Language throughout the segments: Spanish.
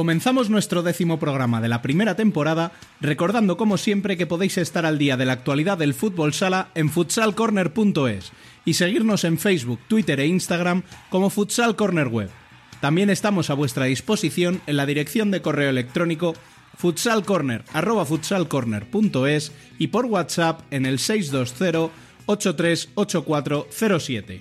Comenzamos nuestro décimo programa de la primera temporada, recordando como siempre que podéis estar al día de la actualidad del fútbol sala en futsalcorner.es y seguirnos en Facebook, Twitter e Instagram como Futsal Corner Web. También estamos a vuestra disposición en la dirección de correo electrónico futsalcorner@futsalcorner.es y por WhatsApp en el 620 838407.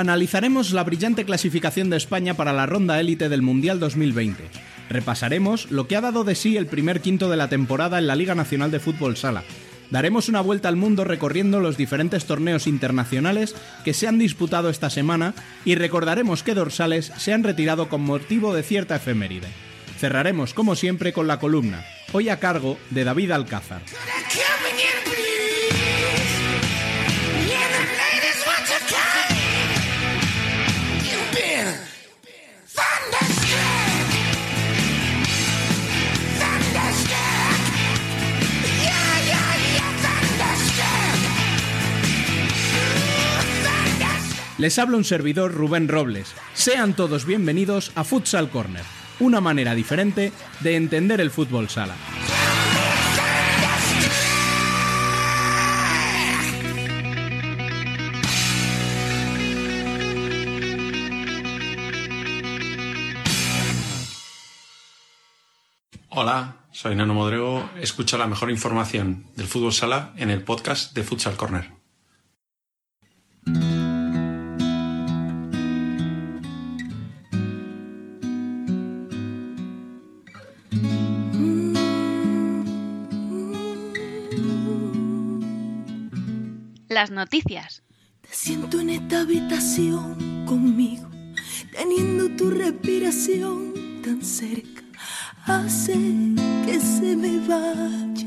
Analizaremos la brillante clasificación de España para la ronda élite del Mundial 2020. Repasaremos lo que ha dado de sí el primer quinto de la temporada en la Liga Nacional de Fútbol Sala. Daremos una vuelta al mundo recorriendo los diferentes torneos internacionales que se han disputado esta semana y recordaremos qué dorsales se han retirado con motivo de cierta efeméride. Cerraremos como siempre con la columna, hoy a cargo de David Alcázar. Les habla un servidor Rubén Robles. Sean todos bienvenidos a Futsal Corner, una manera diferente de entender el fútbol sala. Hola, soy Nano Modrego. Escucha la mejor información del fútbol sala en el podcast de Futsal Corner. Las noticias. Te siento en esta habitación conmigo, teniendo tu respiración tan cerca. Hace que se me vaya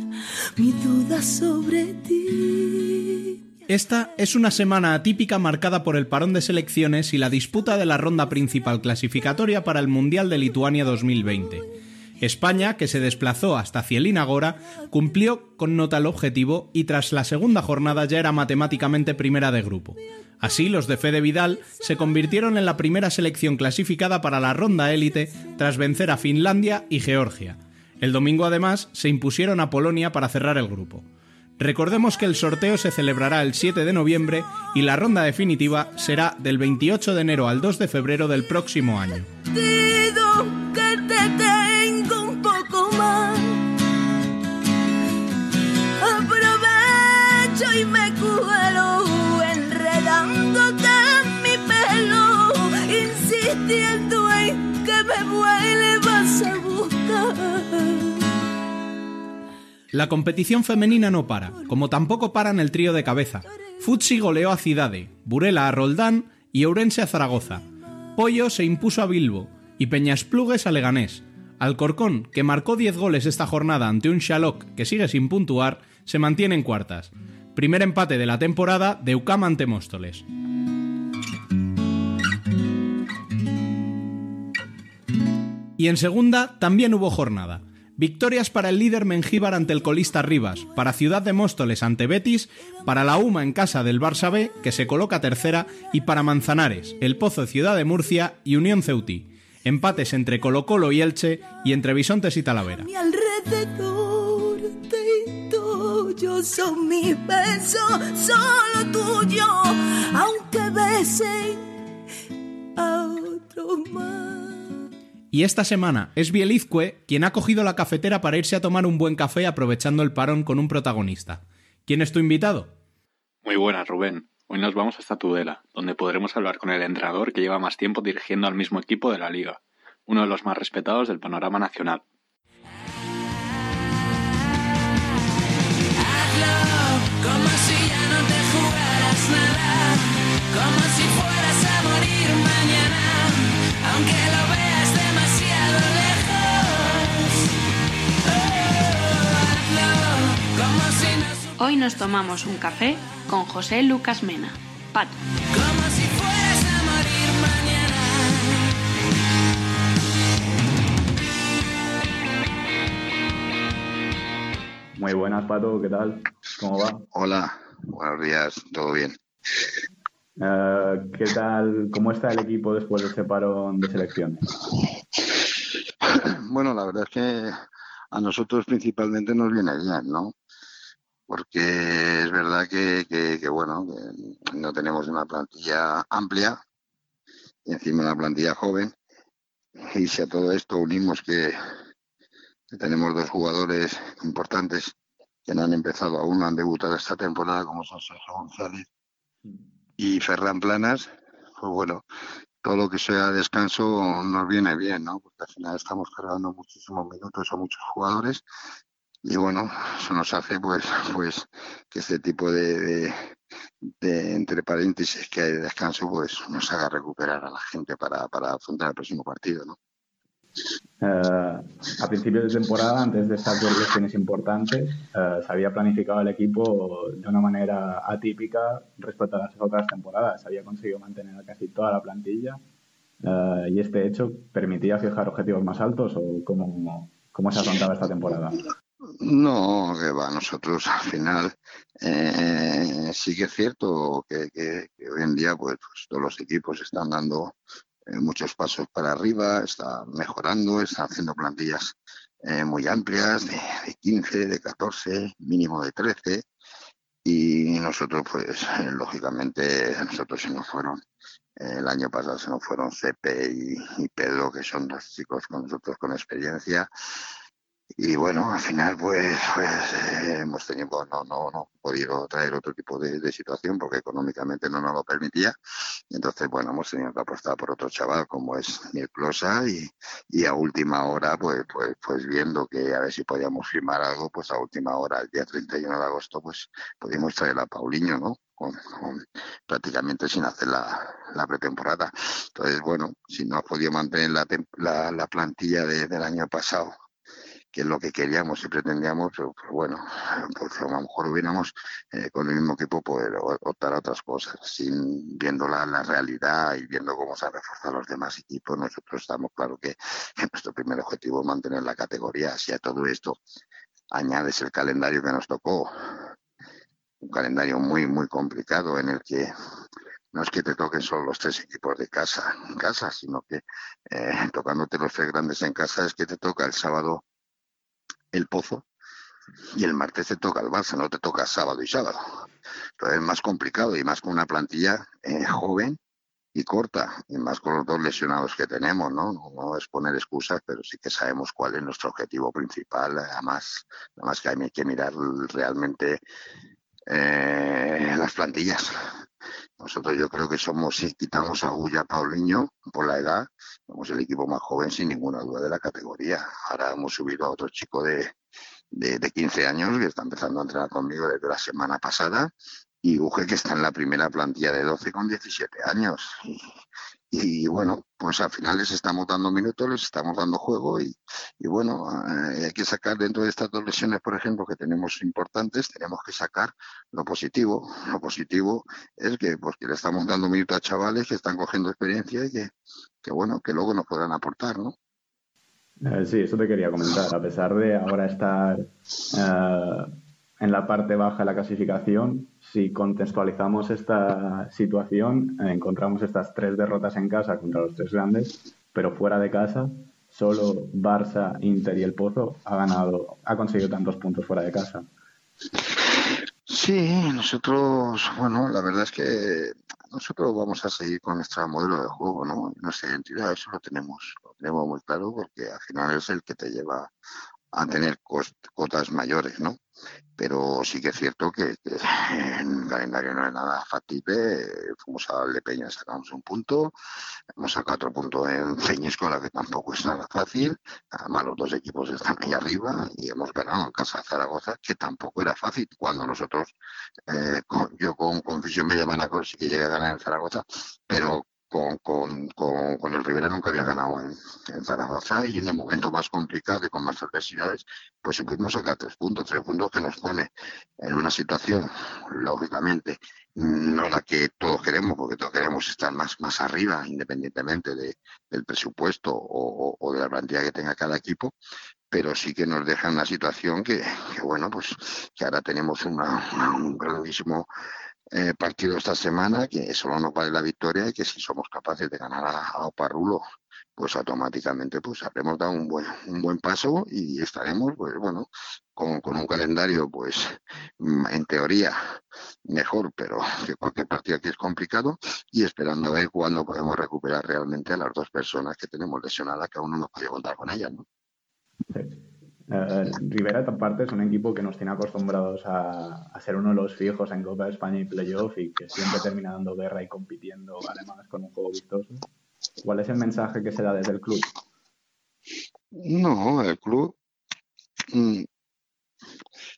mi duda sobre ti. Esta es una semana atípica marcada por el parón de selecciones y la disputa de la ronda principal clasificatoria para el Mundial de Lituania 2020. España, que se desplazó hasta Cielina Gora, cumplió con nota el objetivo y tras la segunda jornada ya era matemáticamente primera de grupo. Así, los de Fede Vidal se convirtieron en la primera selección clasificada para la ronda élite tras vencer a Finlandia y Georgia. El domingo además se impusieron a Polonia para cerrar el grupo. Recordemos que el sorteo se celebrará el 7 de noviembre y la ronda definitiva será del 28 de enero al 2 de febrero del próximo año. Y me cuelo enredándote en mi pelo, insistiendo en que me a buscar. La competición femenina no para, como tampoco paran el trío de cabeza. Futsi goleó a Cidade, Burela a Roldán y Ourense a Zaragoza. Pollo se impuso a Bilbo y Peñasplugues a Leganés. Alcorcón, que marcó 10 goles esta jornada ante un Xaloc que sigue sin puntuar, se mantiene en cuartas. Primer empate de la temporada de UCAM ante Móstoles. Y en segunda también hubo jornada. Victorias para el líder Mengíbar ante el colista Rivas, para Ciudad de Móstoles ante Betis, para la UMA en casa del Barça B, que se coloca tercera, y para Manzanares, el Pozo Ciudad de Murcia y Unión Ceutí. Empates entre Colo Colo y Elche y entre Bisontes y Talavera. Mi alrededor te tuyo son mis besos, solo tuyo, aunque besen a otro más. Y esta semana es Bielizque quien ha cogido la cafetera para irse a tomar un buen café aprovechando el parón con un protagonista. ¿Quién es tu invitado? Muy buenas, Rubén. Hoy nos vamos hasta Tudela, donde podremos hablar con el entrenador que lleva más tiempo dirigiendo al mismo equipo de la liga, uno de los más respetados del panorama nacional. Hoy nos tomamos un café con José Lucas Mena. Pato. Muy buenas, Pato, ¿qué tal? ¿Cómo va? Hola, buenos días, todo bien. Eh, ¿Qué tal? ¿Cómo está el equipo después de este parón de selecciones? Bueno, la verdad es que a nosotros principalmente nos viene bien, ¿no? Porque es verdad que, que- que, bueno, que no tenemos una plantilla amplia y encima una plantilla joven. Y si a todo esto unimos que tenemos dos jugadores importantes que no han empezado aún, no han debutado esta temporada, como son Sergio González y Ferran Planas, pues bueno, todo lo que sea descanso nos viene bien, ¿no? Porque al final estamos cargando muchísimos minutos a muchos jugadores y bueno, eso nos hace pues pues que este tipo de, de, de, entre paréntesis que hay de descanso pues nos haga recuperar a la gente para, para afrontar el próximo partido, ¿no? Eh, a principios de temporada, antes de estas dos elecciones importantes, eh, se había planificado el equipo de una manera atípica respecto a las otras temporadas. Se había conseguido mantener casi toda la plantilla eh, y este hecho permitía fijar objetivos más altos o cómo, cómo se afrontaba esta temporada. No, que va, nosotros al final sí que es cierto que, hoy en día pues, pues, todos los equipos están dando muchos pasos para arriba, están mejorando, están haciendo plantillas eh, muy amplias, de, de 15, de 14, mínimo de 13. Y nosotros, pues, eh, lógicamente, nosotros se nos fueron, eh, el año pasado se nos fueron Cepe y, y Pedro, que son dos chicos con nosotros con experiencia. Y bueno, al final, pues, pues eh, hemos tenido, no, no, no podido traer otro tipo de, de situación porque económicamente no nos lo permitía. Y entonces, bueno, hemos tenido que apostar por otro chaval como es Mirclosa y, y a última hora, pues, pues, pues viendo que a ver si podíamos firmar algo, pues a última hora, el día 31 de agosto, pues pudimos traer a Paulinho, ¿no? Con, con- prácticamente sin hacer la, la pretemporada. Entonces, bueno, si no has podido mantener la, la, la plantilla de- del año pasado, que es lo que queríamos y pretendíamos, pues, bueno, pues a lo mejor hubiéramos eh, con el mismo equipo poder optar a otras cosas, sin viendo la, realidad y viendo cómo se han reforzado los demás equipos, nosotros estamos claro que, nuestro primer objetivo es mantener la categoría. Si a todo esto añades el calendario que nos tocó, un calendario muy, muy complicado en el que no es que te toquen solo los tres equipos de casa, casa, sino que eh, tocándote los tres grandes en casa es que te toca el sábado el Pozo y el martes te toca el Barça, no te toca sábado y sábado. Entonces es más complicado y más con una plantilla eh, joven y corta, y más con los dos lesionados que tenemos, ¿no? ¿no? Es poner excusas, pero sí que sabemos cuál es nuestro objetivo principal. Además, además que hay que mirar realmente eh, las plantillas. Nosotros yo creo que somos, si quitamos a Guya Paulinho por la edad, somos el equipo más joven sin ninguna duda de la categoría. Ahora hemos subido a otro chico de, de, de 15 años que está empezando a entrenar conmigo desde la semana pasada y Uge que está en la primera plantilla de 12 con 17 años. Y bueno, pues al final les estamos dando minutos, les estamos dando juego y, y bueno, eh, hay que sacar dentro de estas dos lesiones, por ejemplo, que tenemos importantes, tenemos que sacar lo positivo. Lo positivo es que, pues, que le estamos dando minutos a chavales que están cogiendo experiencia y que, que bueno, que luego nos podrán aportar, ¿no? Eh, sí, eso te quería comentar. A pesar de ahora estar eh, en la parte baja de la clasificación, si contextualizamos esta situación, eh, encontramos estas tres derrotas en casa contra los tres grandes, pero fuera de casa, solo Barça, Inter y el Pozo ha ganado, ha conseguido tantos puntos fuera de casa. Sí, nosotros, bueno, la verdad es que nosotros vamos a seguir con nuestro modelo de juego, ¿no? Nuestra identidad, eso lo tenemos, lo tenemos muy claro porque al final es el que te lleva a tener cotas mayores, ¿no? Pero sí que es cierto que, en el calendario no es nada factible. Fuimos a Lepeña, sacamos un punto, hemos sacado otro punto en la que tampoco es nada fácil. Además, los dos equipos están ahí arriba y hemos ganado en casa de Zaragoza, que tampoco era fácil. Cuando nosotros, eh, yo con confusión me llaman a sí que llegué a ganar en Zaragoza, pero con, con, con, el Rivera nunca había ganado en, Zaragoza y en el momento más complicado y con más adversidades, pues pudimos sacar tres puntos, tres puntos que nos pone en una situación, lógicamente, no la que todos queremos, porque todos queremos estar más, más arriba, independientemente de, del presupuesto o, de la plantilla que tenga cada equipo, pero sí que nos deja en una situación que, que bueno, pues que ahora tenemos una, un grandísimo eh, partido esta semana, que solo nos vale la victoria y que si somos capaces de ganar a, Oparrulo, pues automáticamente pues habremos dado un buen, un buen paso y estaremos, pues bueno, con, con un calendario, pues mm, en teoría mejor, pero que cualquier partido aquí es complicado y esperando a ver cuándo podemos recuperar realmente a las dos personas que tenemos lesionadas, que aún no nos puede contar con ellas, ¿no? Eh, Rivera, aparte, es un equipo que nos tiene acostumbrados a, ser uno de los fijos en Copa de España y Playoff y que siempre termina dando guerra y compitiendo, además, con un juego vistoso. ¿Cuál es el mensaje que se da desde el club? No, el club mm,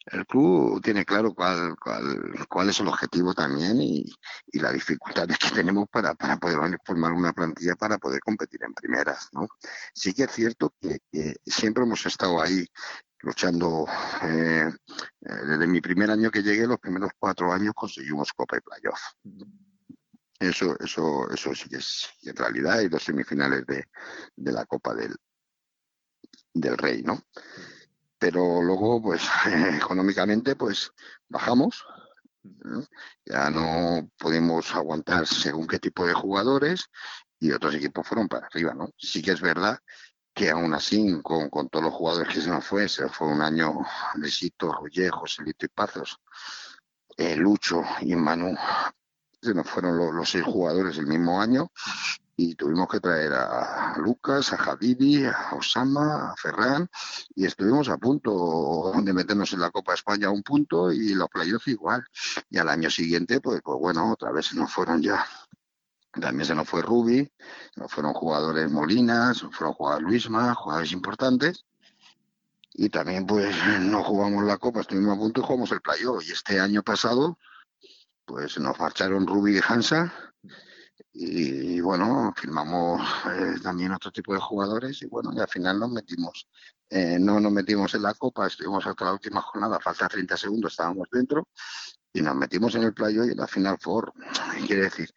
el club tiene claro cuál, cuál, cuál es el objetivo también y, y las dificultades que tenemos para, para poder formar una plantilla para poder competir en primeras. ¿no? Sí que es cierto que, siempre hemos estado ahí luchando. Eh, desde mi primer año que llegué, los primeros cuatro años conseguimos Copa y Playoff. Eso, eso, eso sí que es en realidad y los semifinales de, de la Copa del, del Rey, ¿no? Pero luego, pues, económicamente, pues, bajamos. Ya no podemos aguantar según qué tipo de jugadores y otros equipos fueron para arriba, ¿no? Sí que es verdad que aún así, con, con todos los jugadores que se nos fue, se fue un año de Sito, José Joselito y Pazos, eh, Lucho y Manu, se nos fueron los, los seis jugadores el mismo año y tuvimos que traer a Lucas, a Javidi, a Osama, a Ferran y estuvimos a punto de meternos en la Copa España a un punto y los playoffs igual. Y al año siguiente, pues, pues bueno, otra vez se nos fueron ya. También se nos fue Rubi, nos fueron jugadores Molinas, nos fueron jugadores Luisma, jugadores importantes. Y también pues no jugamos la Copa, estuvimos a punto y jugamos el playoff. Y este año pasado, pues nos marcharon Rubi y Hansa y, bueno, firmamos eh, también otro tipo de jugadores y bueno, y al final nos metimos, eh, no nos metimos en la copa, estuvimos hasta la última jornada, falta 30 segundos, estábamos dentro y nos metimos en el playo y en la final four. Quiere decir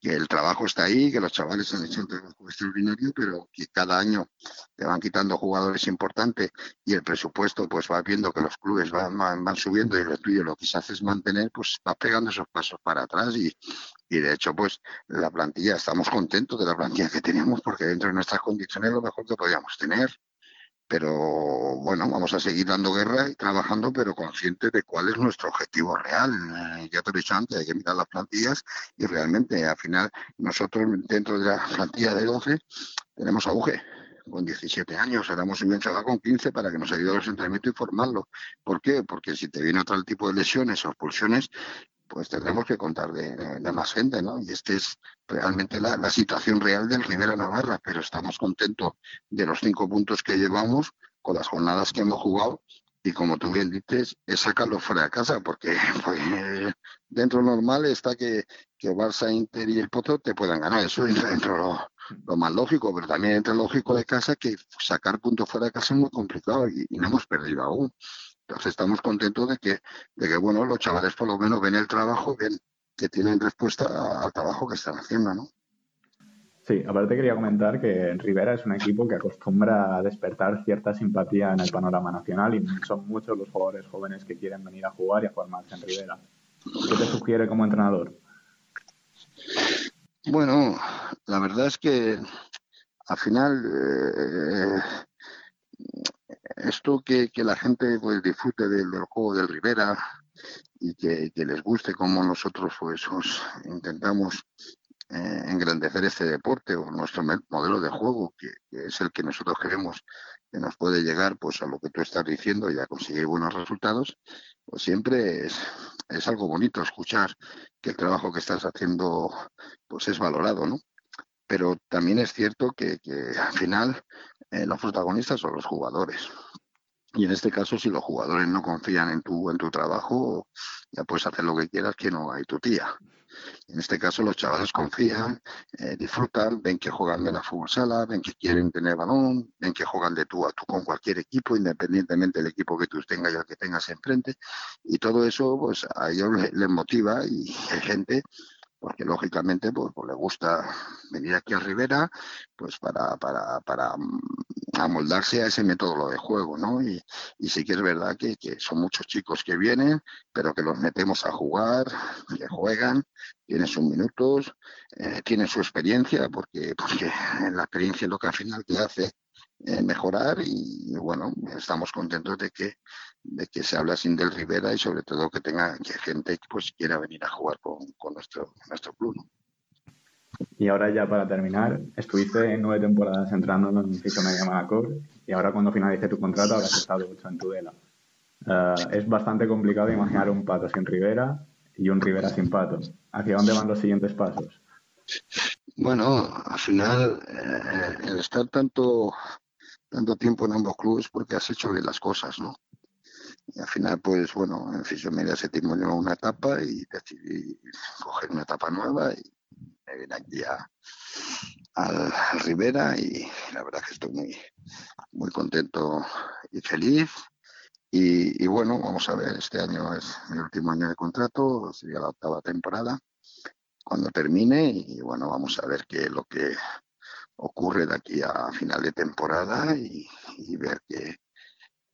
que el trabajo está ahí, que los chavales han hecho un trabajo extraordinario, pero que cada año te van quitando jugadores importantes y el presupuesto, pues va viendo que los clubes van, van, van subiendo y lo tuyo lo que se hace es mantener, pues va pegando esos pasos para atrás y, y de hecho, pues la plantilla, estamos contentos de la plantilla que tenemos porque dentro de nuestras condiciones es lo mejor que podíamos tener pero bueno, vamos a seguir dando guerra y trabajando, pero conscientes de cuál es nuestro objetivo real. Eh, ya te he dicho antes, hay que mirar las plantillas y realmente al final nosotros dentro de la plantilla de 12 tenemos auge con 17 años, éramos un chaval con 15 para que nos ayude a los entrenamientos y formarlo. ¿Por qué? Porque si te viene otro tipo de lesiones o expulsiones, pues tendremos que contar de, de, más gente, ¿no? Y esta es realmente la, situación real del Rivera Navarra, pero estamos contentos de los cinco puntos que llevamos con las jornadas que hemos jugado y como tú bien dices, es sacarlo fuera de casa, porque pues, dentro normal está que, que Barça, Inter y el Poto te puedan ganar, eso es dentro lo, lo más lógico, pero también entre lógico de casa que sacar puntos fuera de casa es muy complicado y, y no hemos perdido aún. Entonces estamos contentos de que, de que, bueno, los chavales por lo menos ven el trabajo, ven que tienen respuesta al trabajo que están haciendo, ¿no? Sí, aparte quería comentar que Rivera es un equipo que acostumbra a despertar cierta simpatía en el panorama nacional y son muchos los jugadores jóvenes que quieren venir a jugar y a formarse en Rivera. ¿Qué te sugiere como entrenador? Bueno, la verdad es que al final eh, esto que, que, la gente pues disfrute del, juego del Rivera y que, que, les guste como nosotros pues os intentamos eh, engrandecer este deporte o nuestro modelo de juego, que, es el que nosotros queremos que nos puede llegar pues a lo que tú estás diciendo y a conseguir buenos resultados, pues siempre es, es algo bonito escuchar que el trabajo que estás haciendo pues es valorado, ¿no? Pero también es cierto que, al final eh, los protagonistas son los jugadores. Y en este caso, si los jugadores no confían en tu, en tu trabajo, ya puedes hacer lo que quieras, que no hay tu tía. En este caso, los chavales confían, eh, disfrutan, ven que juegan de la fútbol sala, ven que quieren tener balón, ven que juegan de tú a tú con cualquier equipo, independientemente del equipo que tú tengas y el que tengas enfrente. Y todo eso, pues a ellos les, motiva y hay gente porque lógicamente pues, pues, le gusta venir aquí a Rivera pues para, para, para mm, amoldarse a ese método de juego, ¿no? Y, y sí que es verdad que, que, son muchos chicos que vienen, pero que los metemos a jugar, que juegan, tienen sus minutos, eh, tienen su experiencia, porque, porque la experiencia es lo que al final te hace eh, mejorar y, bueno, estamos contentos de que, de que se habla sin del Rivera y sobre todo que tenga que gente pues quiera venir a jugar con, con nuestro, nuestro club. Y ahora ya para terminar, estuviste nueve temporadas entrando en el Fiso Media Manacor y ahora cuando finalice tu contrato habrás estado ocho en Tudela. Uh, es bastante complicado imaginar un pato sin Rivera y un Rivera sin pato. ¿Hacia dónde van los siguientes pasos? Bueno, al final, eh, el estar tanto tanto tiempo en ambos clubes porque has hecho bien las cosas, ¿no? Y al final, pues bueno, en Fisiomedia se terminó una etapa y decidí coger una etapa nueva y me vine aquí a, al, Rivera y la verdad que estoy muy, muy contento y feliz. Y, y, bueno, vamos a ver, este año es mi último año de contrato, sería la octava temporada, cuando termine y bueno, vamos a ver qué es lo que ocurre de aquí a final de temporada y, ver qué,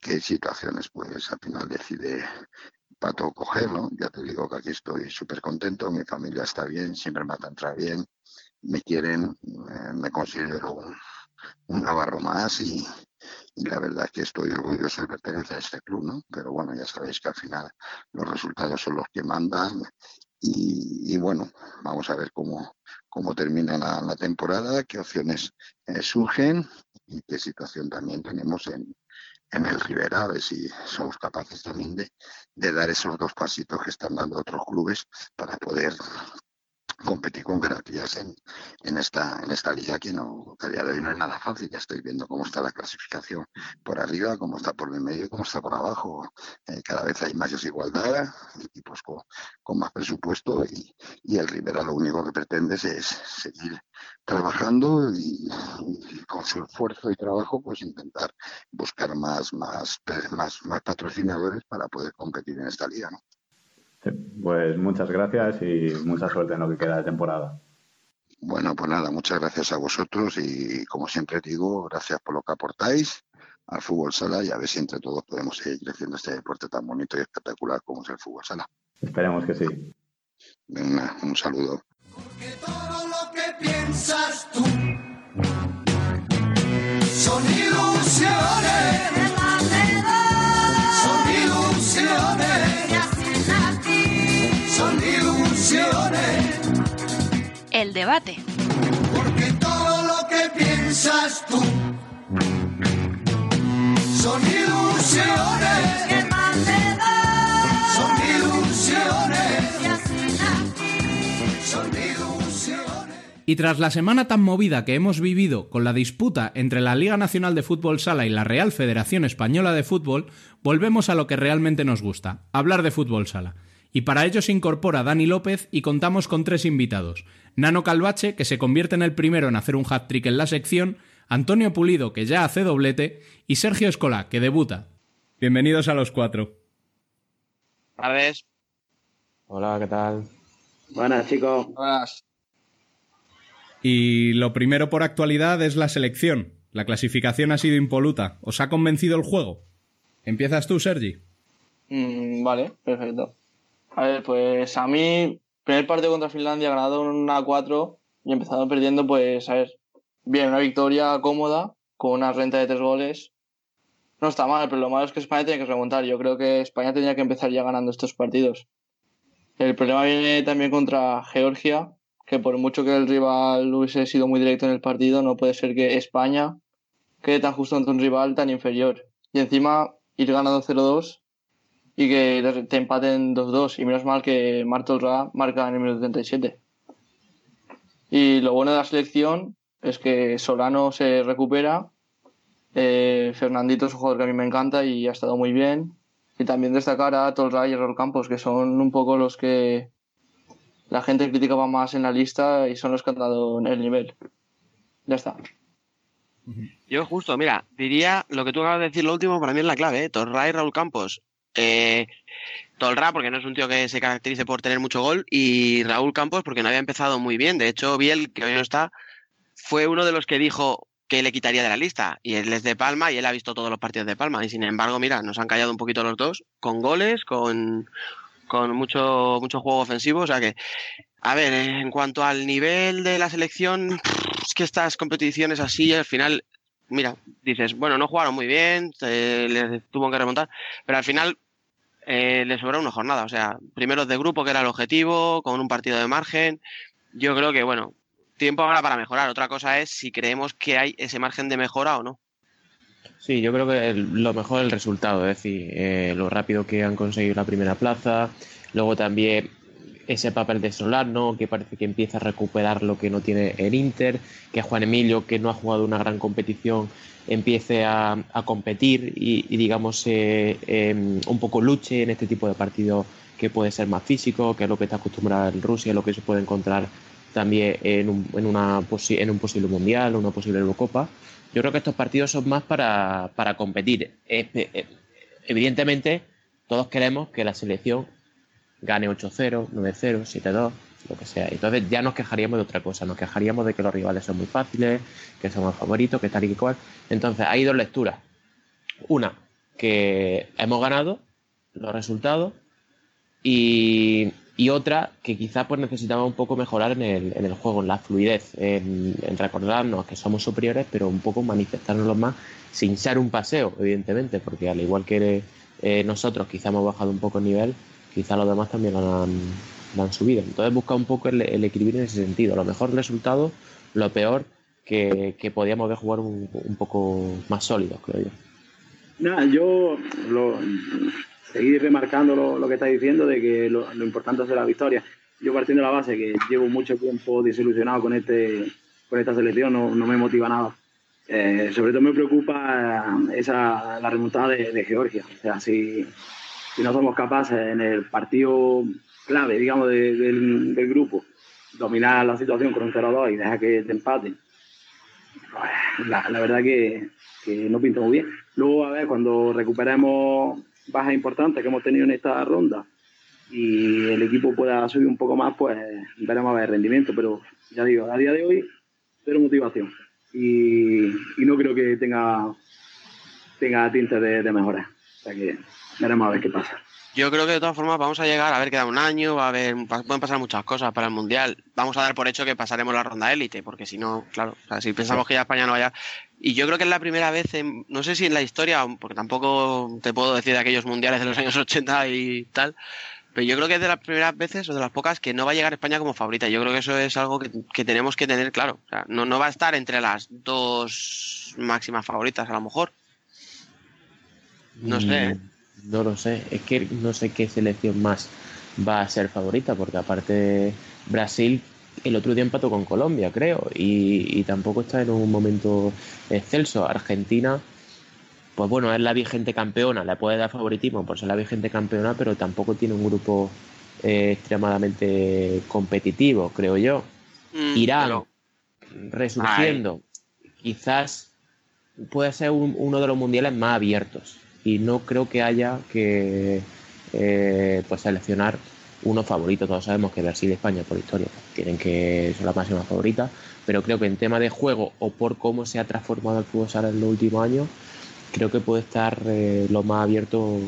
qué situaciones pues al final decide Pato cogerlo. Ya te digo que aquí estoy súper contento, mi familia está bien, siempre me entrar bien, me quieren, me considero un, un navarro más y, la verdad es que estoy orgulloso de pertenecer a este club, ¿no? Pero bueno, ya sabéis que al final los resultados son los que mandan y, bueno, vamos a ver cómo, cómo termina la, temporada, qué opciones eh, surgen y qué situación también tenemos en, en el Rivera, a ver si somos capaces también de, de dar esos dos pasitos que están dando otros clubes para poder competir con garantías en, esta, en esta liga que, no, a día de hoy no es nada fácil. Ya estoy viendo cómo está la clasificación por arriba, cómo está por el medio y cómo está por abajo. Eh, cada vez hay más desigualdad, equipos con, más presupuesto y, y, el Rivera lo único que pretende es, seguir trabajando y, con su esfuerzo y trabajo pues intentar buscar más, más, más, más patrocinadores para poder competir en esta liga. ¿no? Pues muchas gracias y mucha suerte en lo que queda de temporada. Bueno, pues nada, muchas gracias a vosotros y como siempre digo, gracias por lo que aportáis al fútbol sala y a ver si entre todos podemos seguir creciendo este deporte tan bonito y espectacular como es el fútbol sala. Esperemos que sí. un saludo. Porque todo lo que piensas tú El debate. Porque todo lo que piensas tú son ilusiones. ¿Qué más Son ilusiones. Son ilusiones. Y tras la semana tan movida que hemos vivido con la disputa entre la Liga Nacional de Fútbol Sala y la Real Federación Española de Fútbol, volvemos a lo que realmente nos gusta, hablar de fútbol sala. Y para ello se incorpora Dani López y contamos con tres invitados. Nano Calvache, que se convierte en el primero en hacer un hat-trick en la sección, Antonio Pulido, que ya hace doblete, y Sergio Escola, que debuta. Bienvenidos a los cuatro. Buenas. Hola, ¿qué tal? Buenas, chicos. Buenas. Y lo primero por actualidad es la selección. La clasificación ha sido impoluta. ¿Os ha convencido el juego? ¿Empiezas tú, Sergi? Mm, vale, perfecto. A ver, pues a mí, primer partido contra Finlandia, ganado una 4 y empezado perdiendo, pues a ver, bien, una victoria cómoda, con una renta de tres goles. No está mal, pero lo malo es que España tiene que remontar. Yo creo que España tenía que empezar ya ganando estos partidos. El problema viene también contra Georgia, que por mucho que el rival hubiese sido muy directo en el partido, no puede ser que España quede tan justo ante un rival tan inferior. Y encima ir ganando 0-2 y que te empaten 2-2. Y menos mal que Marto Ra marca en el minuto 37. Y lo bueno de la selección es que Solano se recupera. Eh, Fernandito es un jugador que a mí me encanta y ha estado muy bien. Y también destacar a Tolra y Errol Campos, que son un poco los que la gente criticaba más en la lista y son los que han dado el nivel. Ya está. Yo justo, mira, diría lo que tú acabas de decir lo último, para mí es la clave, ¿eh? Y Raúl Campos. Eh, Tolra, porque no es un tío que se caracterice por tener mucho gol, y Raúl Campos, porque no había empezado muy bien. De hecho, Biel, que hoy no está, fue uno de los que dijo que le quitaría de la lista. Y él es de Palma y él ha visto todos los partidos de Palma. Y sin embargo, mira, nos han callado un poquito los dos, con goles, con, con mucho, mucho juego ofensivo. O sea que, a ver, en cuanto al nivel de la selección, es que estas competiciones así, al final, mira, dices, bueno, no jugaron muy bien, les tuvo que remontar, pero al final eh, les sobró una jornada. O sea, primeros de grupo, que era el objetivo, con un partido de margen. Yo creo que, bueno, tiempo ahora para mejorar. Otra cosa es si creemos que hay ese margen de mejora o no. Sí, yo creo que lo mejor es el resultado, es decir, eh, lo rápido que han conseguido la primera plaza, luego también ese papel de Solano, que parece que empieza a recuperar lo que no tiene el Inter, que Juan Emilio, que no ha jugado una gran competición, empiece a, a competir y, digamos, eh, un poco luche en este tipo de partidos que puede ser más físico, que es lo que está acostumbrado en Rusia, lo que se puede encontrar también en un, en una en un posible mundial, una posible Eurocopa. Yo creo que estos partidos son más para, para competir. Eh, Evidentemente, todos queremos que la selección gane 8-0, 9-0, 7-2, lo que sea. Entonces ya nos quejaríamos de otra cosa, nos quejaríamos de que los rivales son muy fáciles, que somos favoritos, que tal y cual. Entonces hay dos lecturas. Una, que hemos ganado los resultados y, otra, que quizás pues necesitamos un poco mejorar en el, en el juego, en la fluidez, en, recordarnos que somos superiores, pero un poco manifestárnoslo más sin ser un paseo, evidentemente, porque al igual que eh, nosotros quizás hemos bajado un poco el nivel, quizás los demás también lo han, han subido. Entonces busca un poco el, el equilibrio en ese sentido. Lo mejor resultado, lo peor que, que podíamos ver jugar un, un poco más sólidos, creo yo. Nada, yo lo, seguir remarcando lo, lo que está diciendo de que lo, lo, importante es la victoria. Yo partiendo de la base que llevo mucho tiempo desilusionado con este con esta selección, no, no me motiva nada. Eh, sobre todo me preocupa esa la remontada de, de Georgia. O sea, si, si, no somos capaces en el partido clave, digamos, de, del, grupo, dominar la situación con un 0-2 y dejar que te empaten, pues, la, verdad que, no pinta muy bien. Luego, a ver, cuando recuperemos bajas importantes que hemos tenido en esta ronda y el equipo pueda subir un poco más, pues veremos a ver el rendimiento. Pero ya digo, a día de hoy, cero motivación. Y, no creo que tenga, tenga tintes de, de mejora. O sea que veremos a ver qué pasa. Yo creo que de todas formas vamos a llegar, a ver, queda un año, va a haber, pueden pasar muchas cosas para el Mundial. Vamos a dar por hecho que pasaremos la ronda élite, porque si no, claro, o sea, si pensamos que ya España no vaya. Y yo creo que es la primera vez, en, no sé si en la historia, porque tampoco te puedo decir de aquellos mundiales de los años 80 y tal, pero yo creo que es de las primeras veces o de las pocas que no va a llegar España como favorita. Yo creo que eso es algo que, que tenemos que tener claro. O sea, no, no va a estar entre las dos máximas favoritas, a lo mejor. No sé. Mm. No lo sé, es que no sé qué selección más va a ser favorita, porque aparte Brasil el otro día empató con Colombia, creo, y, y, tampoco está en un momento excelso. Argentina, pues bueno, es la vigente campeona, le puede dar favoritismo por ser la vigente campeona, pero tampoco tiene un grupo eh, extremadamente competitivo, creo yo. Mm, Irán, pero... resurgiendo, Ay. quizás puede ser un, uno de los mundiales más abiertos y no creo que haya que eh, pues seleccionar uno favorito. Todos sabemos que Brasil y España por historia tienen que ser la máxima favorita, pero creo que en tema de juego o por cómo se ha transformado el fútbol sala en los últimos años, creo que puede estar eh, lo más abierto,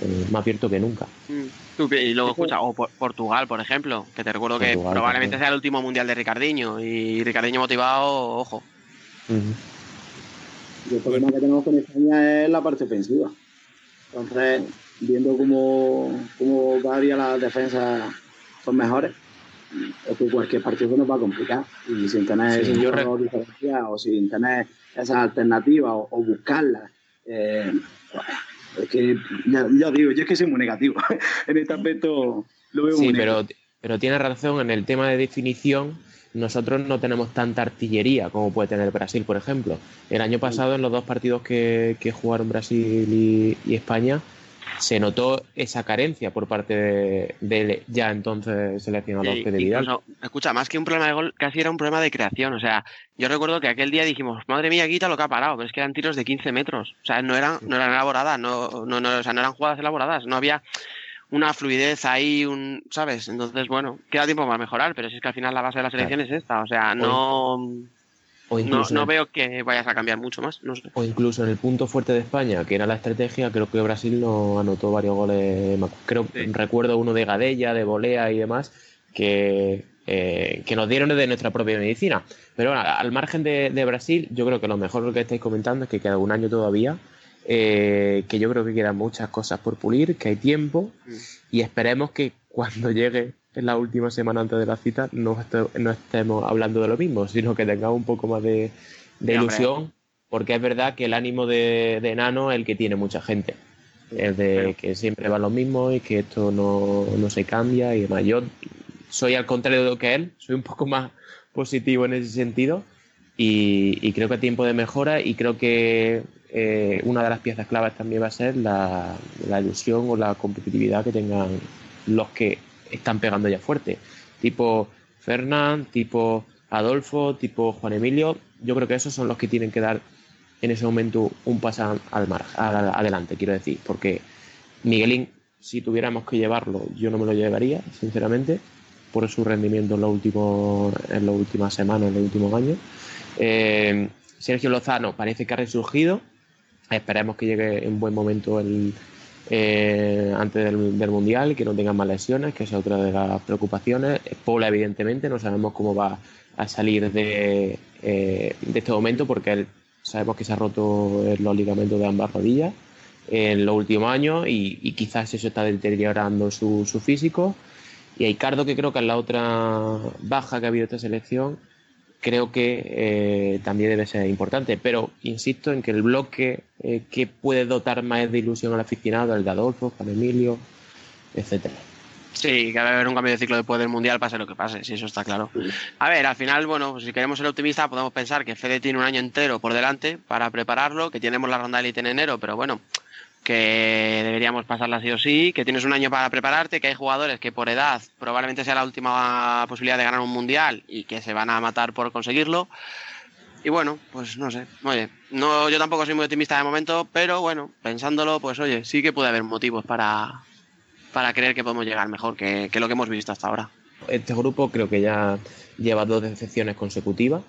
eh, más abierto que nunca. Mm. Y luego escucha, o Portugal, por ejemplo, que te recuerdo Portugal, que probablemente sea el último mundial de Ricardinho y Ricardinho motivado, ojo. Uh -huh. Y el problema que tenemos con España es la parte ofensiva. Entonces, viendo cómo, cómo cada día las defensas son mejores, es que cualquier partido nos va a complicar. Y sin tener Sí, yo jugador diferenciado, o sin tener esas alternativas o, o buscarlas, eh, pues, es que ya, ya digo, yo es que soy muy negativo. en este aspecto lo veo Sí, muy pero, negativo. pero tiene razón en el tema de definición. Nosotros no tenemos tanta artillería como puede tener Brasil, por ejemplo. El año pasado, en los dos partidos que, que jugaron Brasil y, y España, se notó esa carencia por parte de, del ya entonces seleccionador Sí, Fede Vidal. incluso, escucha, más que un problema de gol, casi era un problema de creación. O sea, yo recuerdo que aquel día dijimos, madre mía, quita lo que ha parado, pero es que eran tiros de 15 metros. O sea, no eran, no eran elaboradas, no, no, no, o sea, no eran jugadas elaboradas, no había una fluidez ahí, un, ¿sabes? Entonces, bueno, queda tiempo para mejorar, pero si es que al final la base de la selección es esta. O sea, no, O no, incluso, no veo que vayas a cambiar mucho más. No sé. o incluso en el punto fuerte de España, que era la estrategia, creo que Brasil no anotó varios goles. Creo, Recuerdo uno de Gadella, de Volea y demás, que, eh, que nos dieron de nuestra propia medicina. Pero bueno, al margen de, de Brasil, yo creo que lo mejor que estáis comentando es que queda un año todavía, eh, que yo creo que quedan muchas cosas por pulir, que hay tiempo y esperemos que cuando llegue en la última semana antes de la cita no, este- no estemos hablando de lo mismo, sino que tengamos un poco más de, de Sí, hombre. ilusión, porque es verdad que el ánimo de, de Nano es el que tiene mucha gente. Es de que siempre va lo mismo y que esto no, no se cambia y demás. Yo soy al contrario de lo que él, soy un poco más positivo en ese sentido y, y creo que a tiempo de mejora y creo que eh, una de las piezas claves también va a ser la, la ilusión o la competitividad que tengan los que están pegando ya fuerte, tipo Fernán, tipo Adolfo, tipo Juan Emilio, yo creo que esos son los que tienen que dar en ese momento un paso al mar, adelante, quiero decir, porque Miguelín, si tuviéramos que llevarlo, yo no me lo llevaría, sinceramente, por su rendimiento en los últimos, en las últimas semanas, en los últimos años. Eh, Sergio Lozano parece que ha resurgido. Esperemos que llegue en buen momento el, eh, antes del, del Mundial, que no tenga más lesiones, que es otra de las preocupaciones. Paula, evidentemente, no sabemos cómo va a salir de, eh, de este momento, porque sabemos que se ha roto los ligamentos de ambas rodillas en los últimos años y, quizás eso está deteriorando su, su físico. Y Aicardo, que creo que es la otra baja que ha habido esta selección, creo que eh, también debe ser importante. Pero insisto en que el bloque eh, que puede dotar más de ilusión al aficionado, el de Adolfo, Juan Emilio, etcétera. Sí, que va a haber un cambio de ciclo después del Mundial, pase lo que pase, sí, eso está claro. A ver, al final, bueno, pues si queremos ser optimistas, podemos pensar que Fede tiene un año entero por delante para prepararlo, que tenemos la ronda élite en enero, pero bueno, que deberíamos pasarla sí o sí, que tienes un año para prepararte, que hay jugadores que por edad probablemente sea la última posibilidad de ganar un Mundial y que se van a matar por conseguirlo. Y bueno, pues no sé, oye, no, yo tampoco soy muy optimista de momento, pero bueno, pensándolo, pues oye, sí que puede haber motivos para, para creer que podemos llegar mejor que, lo que hemos visto hasta ahora. Este grupo creo que ya lleva dos decepciones consecutivas.